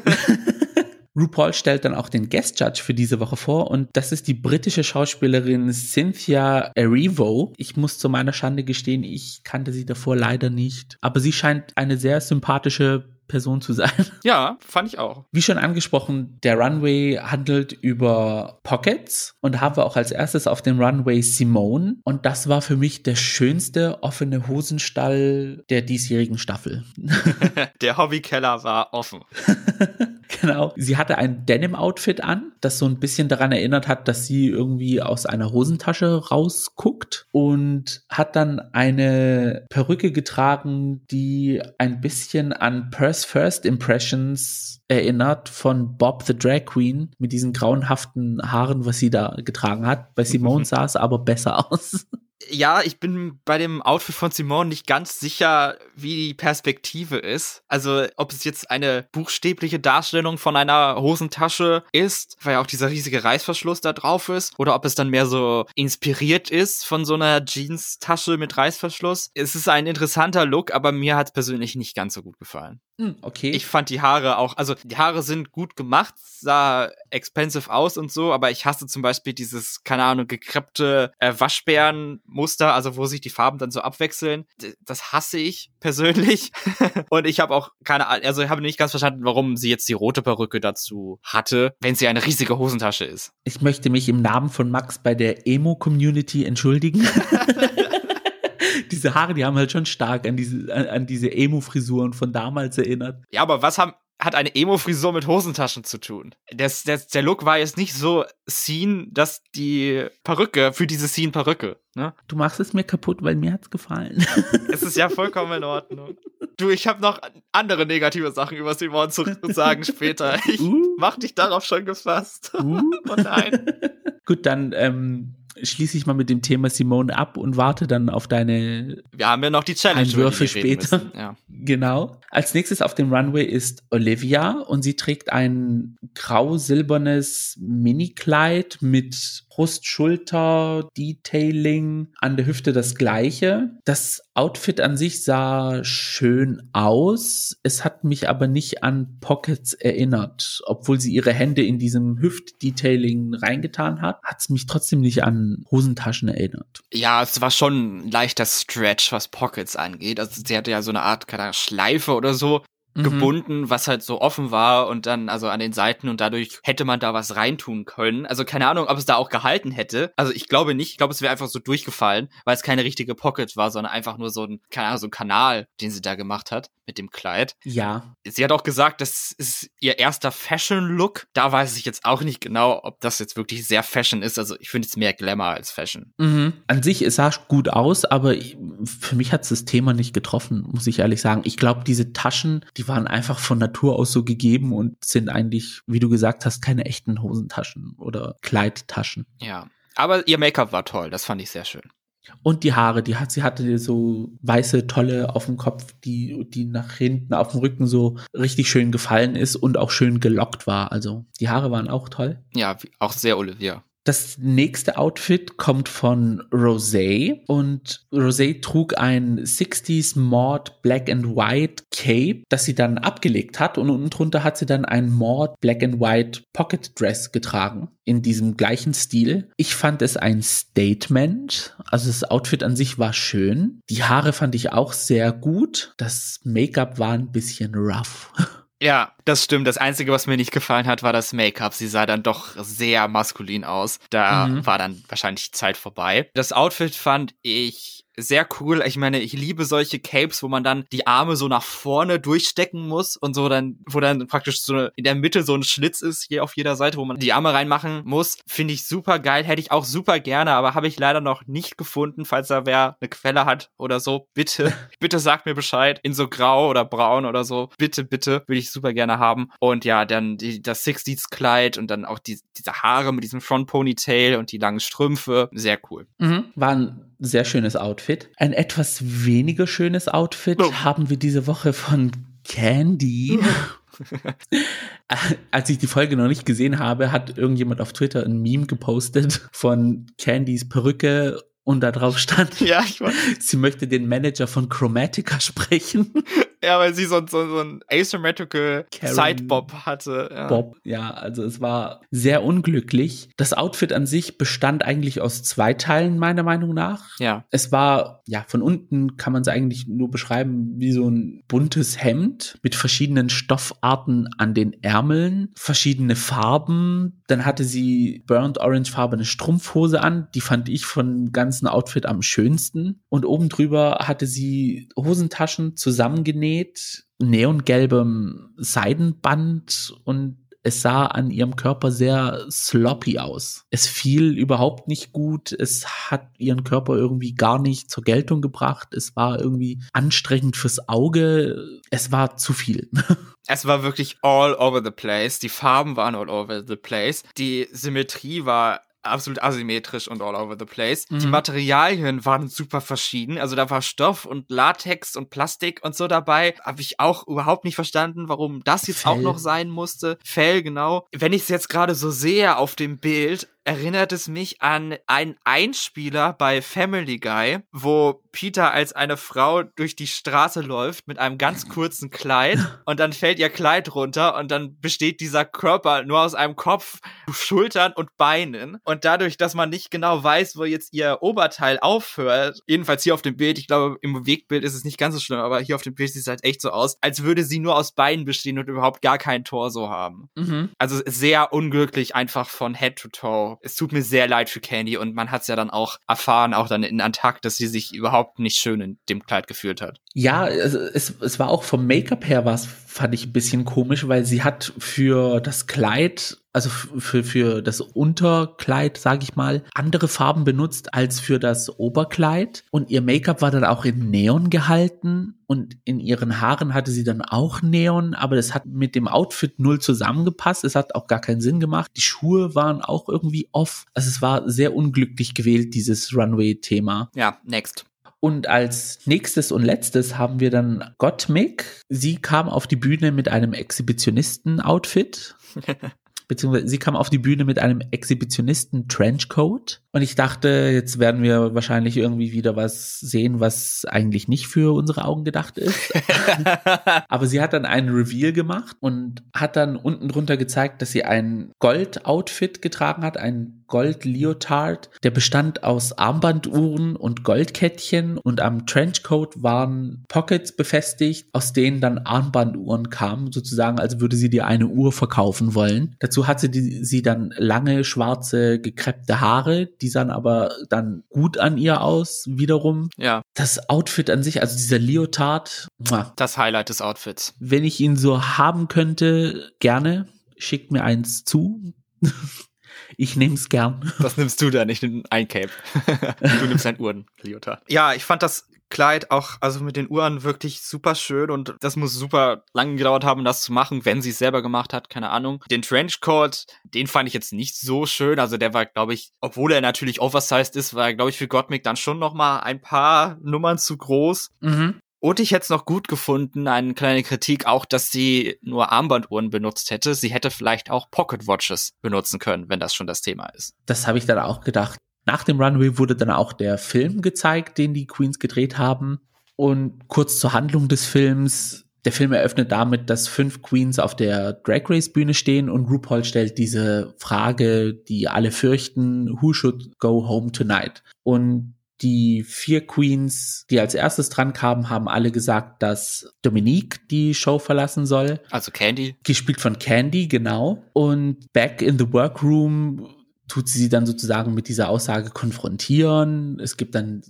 Speaker 2: RuPaul stellt dann auch den Guest Judge für diese Woche vor und das ist die britische Schauspielerin Cynthia Erivo. Ich muss zu meiner Schande gestehen, ich kannte sie davor leider nicht, aber sie scheint eine sehr sympathische Person zu sein.
Speaker 1: Ja, fand ich auch.
Speaker 2: Wie schon angesprochen, der Runway handelt über Pockets und da haben wir auch als erstes auf dem Runway Simone und das war für mich der schönste offene Hosenstall der diesjährigen Staffel.
Speaker 1: der Hobbykeller war offen.
Speaker 2: Genau. Sie hatte ein Denim-Outfit an, das so ein bisschen daran erinnert hat, dass sie irgendwie aus einer Hosentasche rausguckt und hat dann eine Perücke getragen, die ein bisschen an Purse First Impressions erinnert von Bob the Drag Queen mit diesen grauenhaften Haaren, was sie da getragen hat. Bei Simone sah es aber besser aus
Speaker 1: ja, ich bin bei dem Outfit von Simone nicht ganz sicher, wie die Perspektive ist. Also, ob es jetzt eine buchstäbliche Darstellung von einer Hosentasche ist, weil ja auch dieser riesige Reißverschluss da drauf ist, oder ob es dann mehr so inspiriert ist von so einer Jeans-Tasche mit Reißverschluss. Es ist ein interessanter Look, aber mir hat es persönlich nicht ganz so gut gefallen.
Speaker 2: Hm, okay.
Speaker 1: Ich fand die Haare auch, also die Haare sind gut gemacht, sah expensive aus und so, aber ich hasse zum Beispiel dieses, keine Ahnung, gekreppte äh, Waschbärenmuster, also wo sich die Farben dann so abwechseln. Das hasse ich persönlich. und ich habe auch keine Ahnung, also ich habe nicht ganz verstanden, warum sie jetzt die rote Perücke dazu hatte, wenn sie eine riesige Hosentasche ist.
Speaker 2: Ich möchte mich im Namen von Max bei der Emo-Community entschuldigen. diese Haare, die haben halt schon stark an diese, an, an diese Emo-Frisuren von damals erinnert.
Speaker 1: Ja, aber was haben, hat eine Emo-Frisur mit Hosentaschen zu tun? Das, das, der Look war jetzt nicht so Scene, dass die Perücke, für diese Scene-Perücke, ne?
Speaker 2: Du machst es mir kaputt, weil mir hat's gefallen.
Speaker 1: es ist ja vollkommen in Ordnung. Du, ich habe noch andere negative Sachen über Simon zu sagen später. Ich uh. mach dich darauf schon gefasst. Uh. oh nein.
Speaker 2: Gut, dann ähm, schließe ich mal mit dem Thema Simone ab und warte dann auf deine
Speaker 1: Wir haben ja noch die Challenge
Speaker 2: Einwürfe später. Ja. Genau. Als nächstes auf dem Runway ist Olivia und sie trägt ein grau-silbernes Mini-Kleid mit Brust, Schulter, Detailing, an der Hüfte das gleiche. Das Outfit an sich sah schön aus. Es hat mich aber nicht an Pockets erinnert. Obwohl sie ihre Hände in diesem Hüft-Detailing reingetan hat, hat es mich trotzdem nicht an Hosentaschen erinnert.
Speaker 1: Ja, es war schon ein leichter Stretch, was Pockets angeht. Also sie hatte ja so eine Art keine Schleife oder so, mhm. gebunden, was halt so offen war und dann also an den Seiten und dadurch hätte man da was reintun können. Also keine Ahnung, ob es da auch gehalten hätte. Also ich glaube nicht. Ich glaube, es wäre einfach so durchgefallen, weil es keine richtige Pocket war, sondern einfach nur so ein, keine Ahnung, so ein Kanal, den sie da gemacht hat mit dem Kleid.
Speaker 2: Ja.
Speaker 1: Sie hat auch gesagt, das ist ihr erster Fashion-Look. Da weiß ich jetzt auch nicht genau, ob das jetzt wirklich sehr Fashion ist. Also ich finde es mehr Glamour als Fashion.
Speaker 2: Mhm. An sich, es sah gut aus, aber für mich hat es das Thema nicht getroffen, muss ich ehrlich sagen. Ich glaube, diese Taschen, die waren einfach von Natur aus so gegeben und sind eigentlich, wie du gesagt hast, keine echten Hosentaschen oder Kleidtaschen.
Speaker 1: Ja. Aber ihr Make-up war toll, das fand ich sehr schön.
Speaker 2: Und die Haare, die hat, sie hatte so weiße Tolle auf dem Kopf, die, die nach hinten auf dem Rücken so richtig schön gefallen ist und auch schön gelockt war. Also die Haare waren auch toll.
Speaker 1: Ja, auch sehr Olivia.
Speaker 2: Das nächste Outfit kommt von Rosé und Rosé trug ein 60s Maud Black and White Cape, das sie dann abgelegt hat und unten drunter hat sie dann ein Maud Black and White Pocket Dress getragen in diesem gleichen Stil. Ich fand es ein Statement, also das Outfit an sich war schön. Die Haare fand ich auch sehr gut. Das Make-up war ein bisschen rough.
Speaker 1: Ja, das stimmt. Das Einzige, was mir nicht gefallen hat, war das Make-up. Sie sah dann doch sehr maskulin aus. Da mhm. war dann wahrscheinlich Zeit vorbei. Das Outfit fand ich sehr cool. Ich meine, ich liebe solche Capes, wo man dann die Arme so nach vorne durchstecken muss und so dann, wo dann praktisch so in der Mitte so ein Schlitz ist, hier auf jeder Seite, wo man die Arme reinmachen muss. Finde ich super geil. Hätte ich auch super gerne, aber habe ich leider noch nicht gefunden. Falls da wer eine Quelle hat oder so, bitte, bitte sagt mir Bescheid. In so grau oder braun oder so. Bitte, bitte, würde ich super gerne haben. Und ja, dann die, das 60s Kleid und dann auch die, diese Haare mit diesem Front Ponytail und die langen Strümpfe. Sehr cool.
Speaker 2: Mhm. Waren sehr schönes Outfit. Ein etwas weniger schönes Outfit oh. haben wir diese Woche von Candy. Als ich die Folge noch nicht gesehen habe, hat irgendjemand auf Twitter ein Meme gepostet von Candys Perücke und da drauf stand,
Speaker 1: ja, ich weiß.
Speaker 2: sie möchte den Manager von Chromatica sprechen.
Speaker 1: Ja, weil sie so, so, so ein asymmetrical Sidebob hatte.
Speaker 2: Ja. Bob, ja, also es war sehr unglücklich. Das Outfit an sich bestand eigentlich aus zwei Teilen, meiner Meinung nach.
Speaker 1: Ja.
Speaker 2: Es war, ja, von unten kann man es eigentlich nur beschreiben wie so ein buntes Hemd mit verschiedenen Stoffarten an den Ärmeln, verschiedene Farben, Dann hatte sie burnt orangefarbene Strumpfhose an. Die fand ich von ganzen Outfit am schönsten. Und oben drüber hatte sie Hosentaschen zusammengenäht, neongelbem Seidenband und es sah an ihrem Körper sehr sloppy aus. Es fiel überhaupt nicht gut. Es hat ihren Körper irgendwie gar nicht zur Geltung gebracht. Es war irgendwie anstrengend fürs Auge. Es war zu viel.
Speaker 1: Es war wirklich all over the place. Die Farben waren all over the place. Die Symmetrie war absolut asymmetrisch und all over the place. Mhm. Die Materialien waren super verschieden. Also da war Stoff und Latex und Plastik und so dabei. Habe ich auch überhaupt nicht verstanden, warum das jetzt Fell. auch noch sein musste. Fell, genau. Wenn ich es jetzt gerade so sehe auf dem Bild, erinnert es mich an einen Einspieler bei Family Guy, wo Peter als eine Frau durch die Straße läuft mit einem ganz kurzen Kleid und dann fällt ihr Kleid runter und dann besteht dieser Körper nur aus einem Kopf, Schultern und Beinen und dadurch, dass man nicht genau weiß, wo jetzt ihr Oberteil aufhört, jedenfalls hier auf dem Bild, ich glaube im Bewegtbild ist es nicht ganz so schlimm, aber hier auf dem Bild sieht es halt echt so aus, als würde sie nur aus Beinen bestehen und überhaupt gar kein Torso haben. Mhm. Also sehr unglücklich einfach von Head to Toe es tut mir sehr leid für Candy und man hat es ja dann auch erfahren, auch dann in Antakt, dass sie sich überhaupt nicht schön in dem Kleid gefühlt hat.
Speaker 2: Ja, also es, es war auch vom Make-up her was, fand ich ein bisschen komisch, weil sie hat für das Kleid also für, für das Unterkleid, sage ich mal, andere Farben benutzt als für das Oberkleid. Und ihr Make-up war dann auch in Neon gehalten und in ihren Haaren hatte sie dann auch Neon, aber das hat mit dem Outfit null zusammengepasst. Es hat auch gar keinen Sinn gemacht. Die Schuhe waren auch irgendwie off. Also es war sehr unglücklich gewählt, dieses Runway-Thema.
Speaker 1: Ja, next.
Speaker 2: Und als nächstes und letztes haben wir dann Gottmik. Sie kam auf die Bühne mit einem Exhibitionisten-Outfit. beziehungsweise sie kam auf die Bühne mit einem Exhibitionisten Trenchcoat und ich dachte, jetzt werden wir wahrscheinlich irgendwie wieder was sehen, was eigentlich nicht für unsere Augen gedacht ist. Aber sie hat dann einen Reveal gemacht und hat dann unten drunter gezeigt, dass sie ein Gold-Outfit getragen hat, ein Gold-Leotard. Der bestand aus Armbanduhren und Goldkettchen und am Trenchcoat waren Pockets befestigt, aus denen dann Armbanduhren kamen, sozusagen, als würde sie dir eine Uhr verkaufen wollen. Dazu hatte sie dann lange schwarze gekreppte Haare, die sahen aber dann gut an ihr aus, wiederum.
Speaker 1: Ja.
Speaker 2: Das Outfit an sich, also dieser Leotard.
Speaker 1: Das Highlight des Outfits.
Speaker 2: Wenn ich ihn so haben könnte, gerne. Schickt mir eins zu. Ich nehm's gern.
Speaker 1: Das nimmst du dann, ich nehme ein Cape. du nimmst ein Uhren, Leotard. Ja, ich fand das Kleid auch, also mit den Uhren wirklich super schön und das muss super lang gedauert haben, das zu machen, wenn sie es selber gemacht hat, keine Ahnung. Den Trenchcoat, den fand ich jetzt nicht so schön, also der war, glaube ich, obwohl er natürlich oversized ist, war, glaube ich, für Gottmik dann schon noch mal ein paar Nummern zu groß. Mhm. Und ich hätte es noch gut gefunden, eine kleine Kritik auch, dass sie nur Armbanduhren benutzt hätte. Sie hätte vielleicht auch Pocket Watches benutzen können, wenn das schon das Thema ist.
Speaker 2: Das habe ich dann auch gedacht. Nach dem Runway wurde dann auch der Film gezeigt, den die Queens gedreht haben. Und kurz zur Handlung des Films. Der Film eröffnet damit, dass fünf Queens auf der Drag Race Bühne stehen und RuPaul stellt diese Frage, die alle fürchten, who should go home tonight? Und die vier Queens, die als erstes dran kamen, haben alle gesagt, dass Dominique die Show verlassen soll.
Speaker 1: Also Candy.
Speaker 2: Gespielt von Candy, genau. Und Back in the Workroom tut sie dann sozusagen mit dieser Aussage konfrontieren. Es gibt dann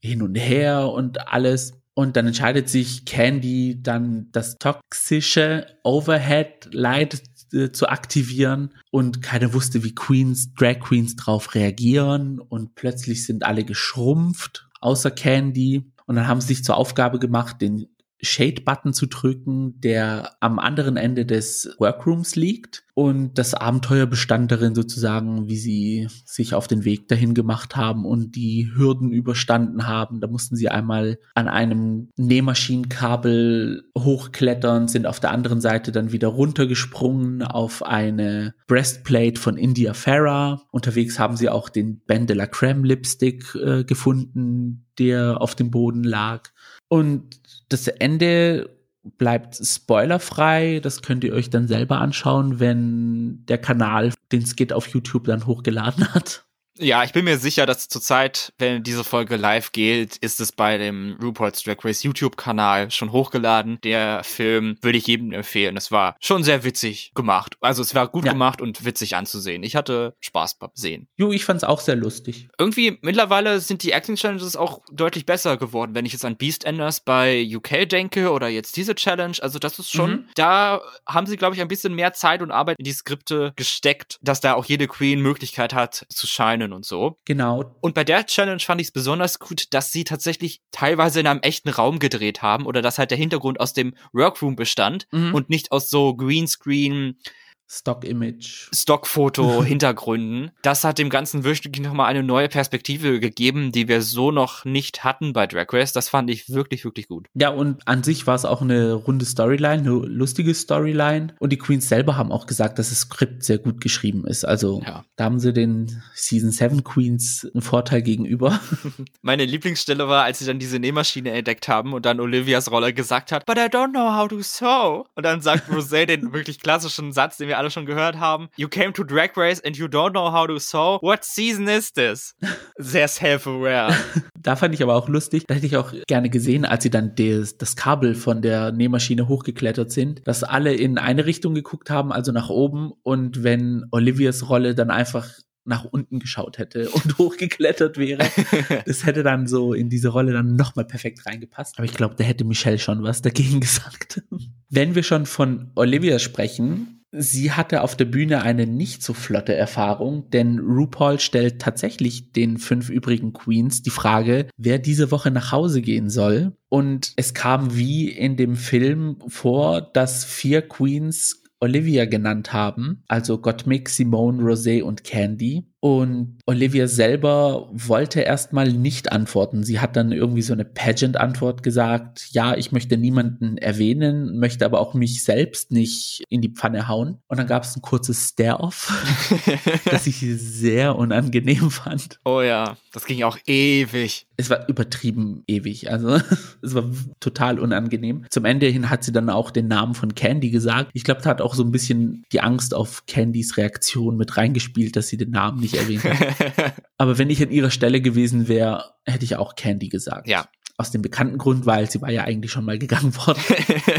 Speaker 2: hin und her und alles. Und dann entscheidet sich Candy dann das toxische Overhead-Light äh, zu aktivieren und keiner wusste, wie Queens, Drag Queens drauf reagieren und plötzlich sind alle geschrumpft, außer Candy. Und dann haben sie sich zur Aufgabe gemacht, den Shade-Button zu drücken, der am anderen Ende des Workrooms liegt. Und das Abenteuer bestand darin sozusagen, wie sie sich auf den Weg dahin gemacht haben und die Hürden überstanden haben. Da mussten sie einmal an einem Nähmaschinenkabel hochklettern, sind auf der anderen Seite dann wieder runtergesprungen auf eine Breastplate von India Farah. Unterwegs haben sie auch den Ben de la Creme Lipstick äh, gefunden, der auf dem Boden lag. Und das Ende bleibt spoilerfrei. Das könnt ihr euch dann selber anschauen, wenn der Kanal den Skit auf YouTube dann hochgeladen hat.
Speaker 1: Ja, ich bin mir sicher, dass zurzeit, wenn diese Folge live geht, ist es bei dem RuPaul's Drag Race YouTube-Kanal schon hochgeladen. Der Film würde ich jedem empfehlen. Es war schon sehr witzig gemacht. Also es war gut ja. gemacht und witzig anzusehen. Ich hatte Spaß beim Sehen.
Speaker 2: Jo, ich fand's auch sehr lustig.
Speaker 1: Irgendwie mittlerweile sind die Acting Challenges auch deutlich besser geworden, wenn ich jetzt an Beastenders bei UK denke oder jetzt diese Challenge. Also das ist schon, mhm. da haben sie, glaube ich, ein bisschen mehr Zeit und Arbeit in die Skripte gesteckt, dass da auch jede Queen Möglichkeit hat zu scheinen und so.
Speaker 2: Genau.
Speaker 1: Und bei der Challenge fand ich es besonders gut, dass sie tatsächlich teilweise in einem echten Raum gedreht haben oder dass halt der Hintergrund aus dem Workroom bestand mhm. und nicht aus so Greenscreen
Speaker 2: Stock-Image.
Speaker 1: Stockfoto, Hintergründen. Das hat dem Ganzen wirklich nochmal eine neue Perspektive gegeben, die wir so noch nicht hatten bei Drag Race. Das fand ich wirklich, wirklich gut.
Speaker 2: Ja, und an sich war es auch eine runde Storyline, eine lustige Storyline. Und die Queens selber haben auch gesagt, dass das Skript sehr gut geschrieben ist. Also ja. da haben sie den Season 7 Queens einen Vorteil gegenüber.
Speaker 1: Meine Lieblingsstelle war, als sie dann diese Nähmaschine entdeckt haben und dann Olivias Rolle gesagt hat, but I don't know how to sew. Und dann sagt Rosé den wirklich klassischen Satz, den wir alle schon gehört haben. You came to Drag Race and you don't know how to sew. What season is this? Sehr self-aware.
Speaker 2: da fand ich aber auch lustig. Da hätte ich auch gerne gesehen, als sie dann des, das Kabel von der Nähmaschine hochgeklettert sind, dass alle in eine Richtung geguckt haben, also nach oben. Und wenn Olivias Rolle dann einfach nach unten geschaut hätte und hochgeklettert wäre. das hätte dann so in diese Rolle dann nochmal perfekt reingepasst. Aber ich glaube, da hätte Michelle schon was dagegen gesagt. Wenn wir schon von Olivia sprechen, Sie hatte auf der Bühne eine nicht so flotte Erfahrung, denn RuPaul stellt tatsächlich den fünf übrigen Queens die Frage, wer diese Woche nach Hause gehen soll. Und es kam wie in dem Film vor, dass vier Queens Olivia genannt haben, also Gottmik, Simone, Rosé und Candy. Und Olivia selber wollte erstmal nicht antworten. Sie hat dann irgendwie so eine Pageant-Antwort gesagt, ja, ich möchte niemanden erwähnen, möchte aber auch mich selbst nicht in die Pfanne hauen. Und dann gab es ein kurzes Stare-off, das ich sehr unangenehm fand.
Speaker 1: Oh ja, das ging auch ewig.
Speaker 2: Es war übertrieben ewig, also es war total unangenehm. Zum Ende hin hat sie dann auch den Namen von Candy gesagt. Ich glaube, da hat auch so ein bisschen die Angst auf Candys Reaktion mit reingespielt, dass sie den Namen nicht nicht erwähnt hat. Aber wenn ich an ihrer Stelle gewesen wäre, hätte ich auch Candy gesagt.
Speaker 1: Ja.
Speaker 2: Aus dem bekannten Grund, weil sie war ja eigentlich schon mal gegangen worden.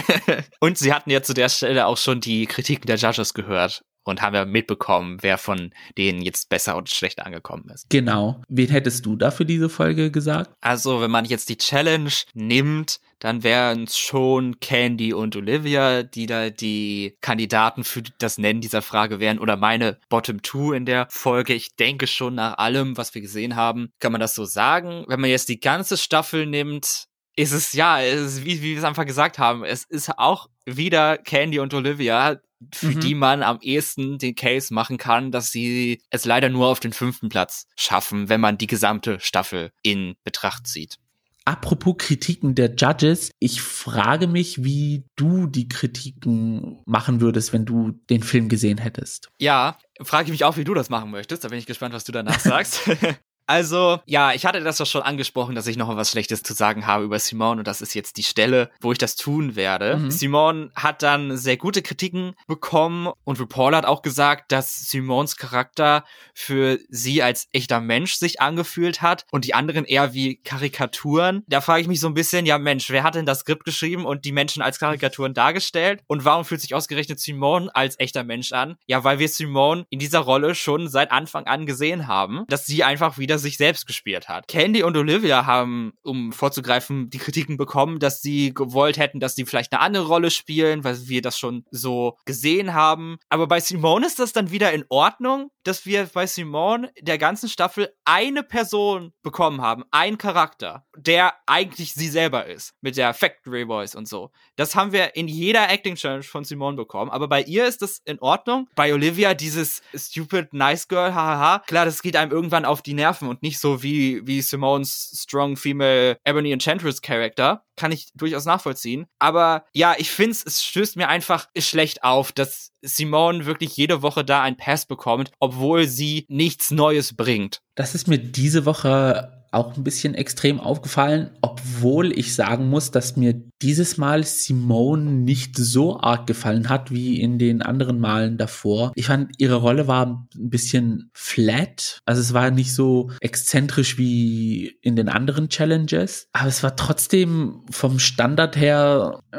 Speaker 1: Und sie hatten ja zu der Stelle auch schon die Kritiken der Judges gehört und haben ja mitbekommen, wer von denen jetzt besser oder schlechter angekommen ist.
Speaker 2: Genau. Wen hättest du da für diese Folge gesagt?
Speaker 1: Also, wenn man jetzt die Challenge nimmt, dann wären es schon Candy und Olivia, die da die Kandidaten für das Nennen dieser Frage wären oder meine Bottom Two in der Folge. Ich denke schon nach allem, was wir gesehen haben, kann man das so sagen. Wenn man jetzt die ganze Staffel nimmt, ist es ja, es ist, wie, wie wir es einfach gesagt haben, es ist auch wieder Candy und Olivia, für mhm. die man am ehesten den Case machen kann, dass sie es leider nur auf den fünften Platz schaffen, wenn man die gesamte Staffel in Betracht zieht.
Speaker 2: Apropos Kritiken der Judges, ich frage mich, wie du die Kritiken machen würdest, wenn du den Film gesehen hättest.
Speaker 1: Ja, frage ich mich auch, wie du das machen möchtest. Da bin ich gespannt, was du danach sagst. Also, ja, ich hatte das doch schon angesprochen, dass ich noch was Schlechtes zu sagen habe über Simone und das ist jetzt die Stelle, wo ich das tun werde. Mhm. Simone hat dann sehr gute Kritiken bekommen und RuPaul hat auch gesagt, dass Simons Charakter für sie als echter Mensch sich angefühlt hat und die anderen eher wie Karikaturen. Da frage ich mich so ein bisschen, ja Mensch, wer hat denn das Skript geschrieben und die Menschen als Karikaturen dargestellt? Und warum fühlt sich ausgerechnet Simone als echter Mensch an? Ja, weil wir Simone in dieser Rolle schon seit Anfang an gesehen haben, dass sie einfach wieder sich selbst gespielt hat. Candy und Olivia haben, um vorzugreifen, die Kritiken bekommen, dass sie gewollt hätten, dass sie vielleicht eine andere Rolle spielen, weil wir das schon so gesehen haben. Aber bei Simone ist das dann wieder in Ordnung, dass wir bei Simone der ganzen Staffel eine Person bekommen haben, ein Charakter, der eigentlich sie selber ist, mit der Factory Voice und so. Das haben wir in jeder Acting Challenge von Simone bekommen, aber bei ihr ist das in Ordnung. Bei Olivia dieses stupid nice girl, hahaha, klar, das geht einem irgendwann auf die Nerven und nicht so wie, wie Simone's strong female Ebony Enchantress Character. Kann ich durchaus nachvollziehen. Aber ja, ich finde es stößt mir einfach schlecht auf, dass Simone wirklich jede Woche da ein Pass bekommt, obwohl sie nichts Neues bringt.
Speaker 2: Das ist mir diese Woche auch ein bisschen extrem aufgefallen, obwohl ich sagen muss, dass mir dieses Mal Simone nicht so arg gefallen hat wie in den anderen Malen davor. Ich fand, ihre Rolle war ein bisschen flat. Also es war nicht so exzentrisch wie in den anderen Challenges. Aber es war trotzdem vom Standard her, äh,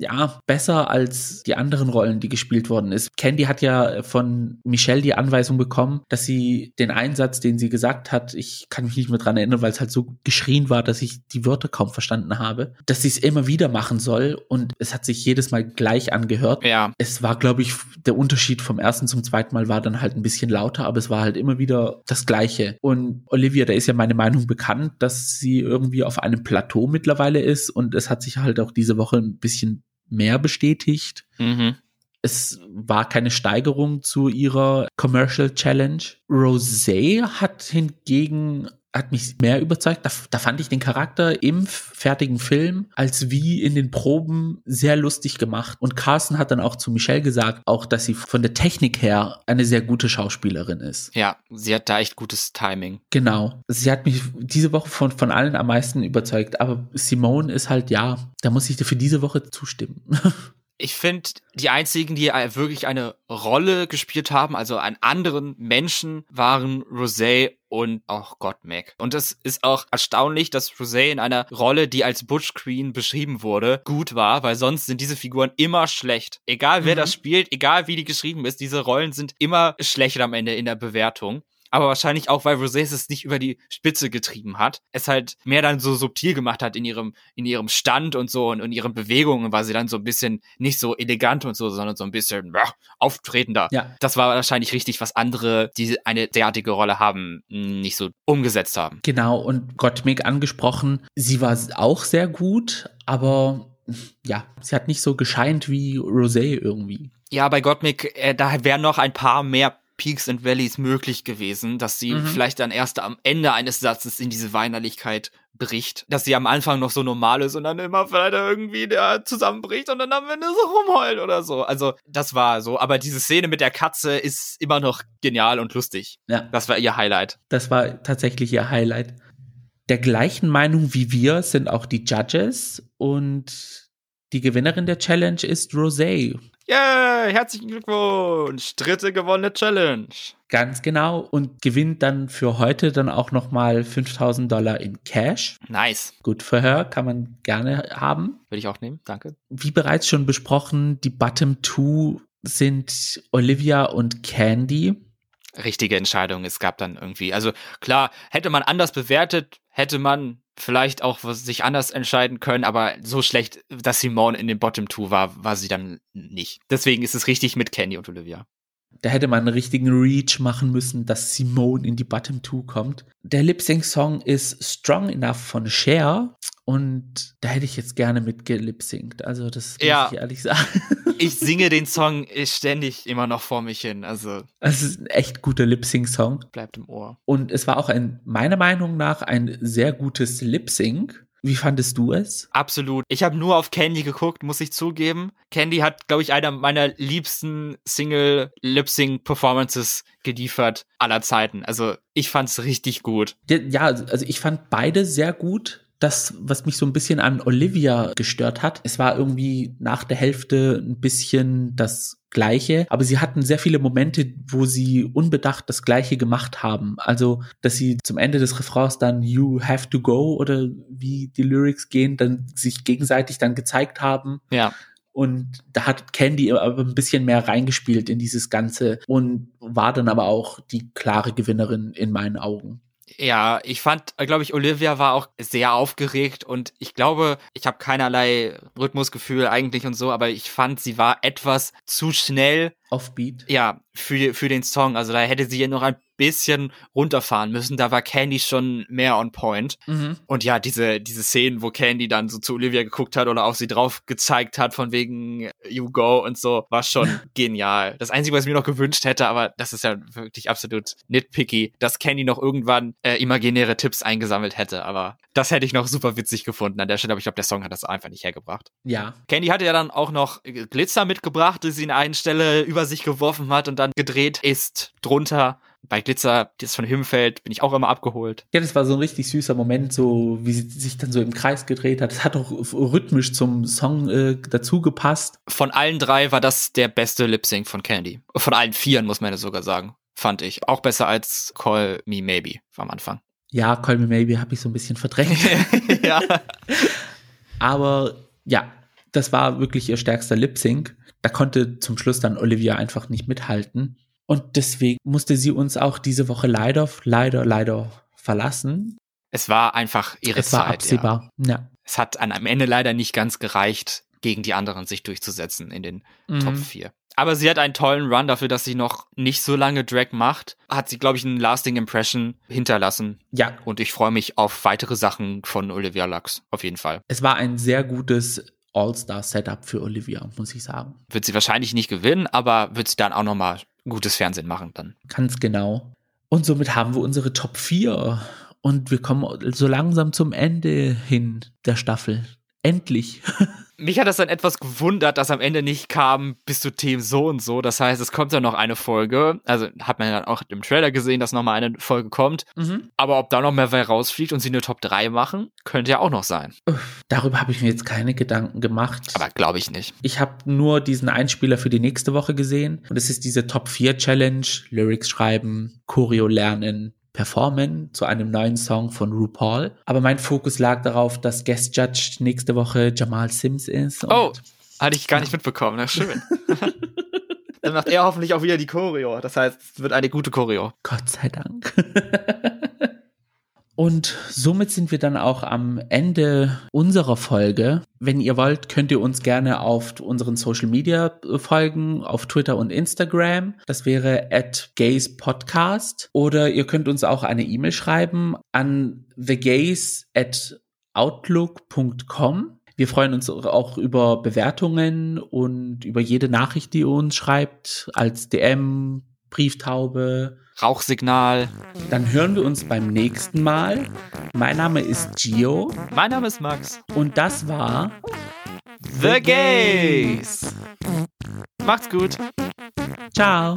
Speaker 2: ja, besser als die anderen Rollen, die gespielt worden ist. Candy hat ja von Michelle die Anweisung bekommen, dass sie den Einsatz, den sie gesagt hat, ich kann mich nicht mehr dran erinnern, weil es halt so geschrien war, dass ich die Wörter kaum verstanden habe, dass sie es immer wieder machen soll und es hat sich jedes Mal gleich angehört.
Speaker 1: Ja.
Speaker 2: Es war, glaube ich, der Unterschied vom ersten zum zweiten Mal war dann halt ein bisschen lauter, aber es war halt immer wieder das Gleiche. Und Olivia, da ist ja meine Meinung bekannt, dass sie irgendwie auf einem Plateau mittlerweile ist und es hat sich halt auch diese Woche ein bisschen mehr bestätigt.
Speaker 1: Mhm.
Speaker 2: Es war keine Steigerung zu ihrer Commercial Challenge. Rosé hat hingegen hat mich mehr überzeugt. Da, da, fand ich den Charakter im fertigen Film als wie in den Proben sehr lustig gemacht. Und Carson hat dann auch zu Michelle gesagt, auch, dass sie von der Technik her eine sehr gute Schauspielerin ist.
Speaker 1: Ja, sie hat da echt gutes Timing.
Speaker 2: Genau. Sie hat mich diese Woche von, von allen am meisten überzeugt. Aber Simone ist halt, ja, da muss ich dir für diese Woche zustimmen.
Speaker 1: ich finde, die einzigen, die wirklich eine Rolle gespielt haben, also einen anderen Menschen, waren Rosé und auch Gottmik. Und es ist auch erstaunlich, dass Rosé in einer Rolle, die als Butch Queen beschrieben wurde, gut war, weil sonst sind diese Figuren immer schlecht. Egal wer mhm. das spielt, egal wie die geschrieben ist, diese Rollen sind immer schlecht am Ende in der Bewertung aber wahrscheinlich auch, weil Rosé es nicht über die Spitze getrieben hat. Es halt mehr dann so subtil gemacht hat in ihrem, in ihrem Stand und so und in ihren Bewegungen war sie dann so ein bisschen nicht so elegant und so, sondern so ein bisschen ja, auftretender.
Speaker 2: Ja.
Speaker 1: Das war wahrscheinlich richtig, was andere, die eine derartige Rolle haben, nicht so umgesetzt haben.
Speaker 2: Genau, und Gottmik angesprochen, sie war auch sehr gut, aber ja, sie hat nicht so gescheint wie Rosé irgendwie.
Speaker 1: Ja, bei Gottmik, äh, da wären noch ein paar mehr Peaks and Valleys möglich gewesen, dass sie mhm. vielleicht dann erst am Ende eines Satzes in diese Weinerlichkeit bricht, dass sie am Anfang noch so normal ist und dann immer vielleicht irgendwie der zusammenbricht und dann am Ende so rumheult oder so. Also das war so, aber diese Szene mit der Katze ist immer noch genial und lustig.
Speaker 2: Ja.
Speaker 1: Das war ihr Highlight.
Speaker 2: Das war tatsächlich ihr Highlight. Der gleichen Meinung wie wir sind auch die Judges und die Gewinnerin der Challenge ist Rosé.
Speaker 1: Yeah, herzlichen Glückwunsch. Dritte gewonnene Challenge.
Speaker 2: Ganz genau. Und gewinnt dann für heute dann auch nochmal 5000 Dollar in Cash.
Speaker 1: Nice.
Speaker 2: Gut für her, kann man gerne haben.
Speaker 1: Würde ich auch nehmen, danke.
Speaker 2: Wie bereits schon besprochen, die Bottom Two sind Olivia und Candy.
Speaker 1: Richtige Entscheidung. Es gab dann irgendwie, also klar, hätte man anders bewertet, hätte man vielleicht auch sich anders entscheiden können, aber so schlecht, dass Simone in den Bottom Two war, war sie dann nicht. Deswegen ist es richtig mit Candy und Olivia.
Speaker 2: Da hätte man einen richtigen Reach machen müssen, dass Simone in die Bottom Two kommt. Der Lip-Sync-Song ist Strong Enough von Cher und da hätte ich jetzt gerne mit gelip-synct. Also das muss ja. ich ehrlich sagen.
Speaker 1: Ich singe den Song ständig immer noch vor mich hin. Also
Speaker 2: es ist ein echt guter Lip-Sync-Song.
Speaker 1: Bleibt im Ohr.
Speaker 2: Und es war auch ein, meiner Meinung nach, ein sehr gutes Lip-Sync. Wie fandest du es?
Speaker 1: Absolut. Ich habe nur auf Candy geguckt, muss ich zugeben. Candy hat, glaube ich, einer meiner liebsten Single-Lip-Sync-Performances geliefert aller Zeiten. Also ich fand's richtig gut.
Speaker 2: Ja, also ich fand beide sehr gut das, was mich so ein bisschen an Olivia gestört hat. Es war irgendwie nach der Hälfte ein bisschen das Gleiche, aber sie hatten sehr viele Momente, wo sie unbedacht das Gleiche gemacht haben. Also, dass sie zum Ende des Refrains dann You have to go oder wie die Lyrics gehen, dann sich gegenseitig dann gezeigt haben.
Speaker 1: Ja.
Speaker 2: Und da hat Candy aber ein bisschen mehr reingespielt in dieses Ganze und war dann aber auch die klare Gewinnerin in meinen Augen.
Speaker 1: Ja, ich fand, glaube ich, Olivia war auch sehr aufgeregt und ich glaube, ich habe keinerlei Rhythmusgefühl eigentlich und so, aber ich fand, sie war etwas zu schnell.
Speaker 2: Offbeat.
Speaker 1: Ja, für, für den Song. Also da hätte sie ja noch ein bisschen runterfahren müssen. Da war Candy schon mehr on point. Mhm. Und ja, diese, diese Szenen, wo Candy dann so zu Olivia geguckt hat oder auf sie drauf gezeigt hat, von wegen You Go und so, war schon genial. Das Einzige, was ich mir noch gewünscht hätte, aber das ist ja wirklich absolut nitpicky, dass Candy noch irgendwann äh, imaginäre Tipps eingesammelt hätte. Aber das hätte ich noch super witzig gefunden an der Stelle. Aber ich glaube, der Song hat das einfach nicht hergebracht.
Speaker 2: Ja.
Speaker 1: Candy hatte ja dann auch noch Glitzer mitgebracht, die sie in einer Stelle über sich geworfen hat und dann gedreht ist drunter Bei Glitzer, das von Himfeld, bin ich auch immer abgeholt.
Speaker 2: Ja, das war so ein richtig süßer Moment, so wie sie sich dann so im Kreis gedreht hat. Das hat auch rhythmisch zum Song äh, dazu gepasst.
Speaker 1: Von allen drei war das der beste Lip Sync von Candy. Von allen vieren, muss man ja sogar sagen. Fand ich. Auch besser als Call Me Maybe am Anfang.
Speaker 2: Ja, Call Me Maybe habe ich so ein bisschen verdrängt.
Speaker 1: ja.
Speaker 2: Aber ja, das war wirklich ihr stärkster Lip Sync. Da konnte zum Schluss dann Olivia einfach nicht mithalten. Und deswegen musste sie uns auch diese Woche leider, leider, leider verlassen.
Speaker 1: Es war einfach ihre
Speaker 2: es
Speaker 1: Zeit.
Speaker 2: war absehbar. Ja.
Speaker 1: Ja. Es hat an, am Ende leider nicht ganz gereicht, gegen die anderen sich durchzusetzen in den
Speaker 2: Mhm.
Speaker 1: Top 4. Aber sie hat einen tollen Run dafür, dass sie noch nicht so lange Drag macht. Hat sie, glaube ich, einen lasting Impression hinterlassen.
Speaker 2: ja,
Speaker 1: Und ich freue mich auf weitere Sachen von Olivia Lux. Auf jeden Fall.
Speaker 2: es war ein sehr gutes All-Star-Setup für Olivia, muss ich sagen.
Speaker 1: Wird sie wahrscheinlich nicht gewinnen, aber wird sie dann auch nochmal gutes Fernsehen machen dann.
Speaker 2: Ganz genau. Und somit haben wir unsere Top 4. Und wir kommen so langsam zum Ende hin der Staffel. Endlich.
Speaker 1: Mich hat das dann etwas gewundert, dass am Ende nicht kam, bist du Team so und so. Das heißt, es kommt dann noch eine Folge. Also hat man dann auch im Trailer gesehen, dass nochmal eine Folge kommt. Aber ob da noch mehr rausfliegt und sie eine Top 3 machen, könnte ja auch noch sein.
Speaker 2: Darüber habe ich mir jetzt keine Gedanken gemacht.
Speaker 1: Aber glaube ich nicht.
Speaker 2: Ich habe nur diesen Einspieler für die nächste Woche gesehen. Und es ist diese Top 4 Challenge. Lyrics schreiben, Choreo lernen, performen zu einem neuen Song von RuPaul. Aber mein Fokus lag darauf, dass Guest Judge nächste Woche Jamal Sims ist.
Speaker 1: Oh, hatte ich gar nicht mitbekommen. Na schön. dann macht er hoffentlich auch wieder die Choreo. Das heißt, es wird eine gute Choreo.
Speaker 2: Gott sei Dank. Und somit sind wir dann auch am Ende unserer Folge. Wenn ihr wollt, könnt ihr uns gerne auf unseren Social Media folgen, auf Twitter und Instagram. Das wäre at Gays Podcast. Oder ihr könnt uns auch eine E-Mail schreiben an thegays at outlook.com. Wir freuen uns auch über Bewertungen und über jede Nachricht, die ihr uns schreibt, als DM, Brieftaube,
Speaker 1: Rauchsignal.
Speaker 2: dann hören wir uns beim nächsten Mal. Mein Name ist Gio
Speaker 1: Mein Name ist Max.
Speaker 2: und das war
Speaker 1: The Gays. Macht's gut.
Speaker 2: Ciao.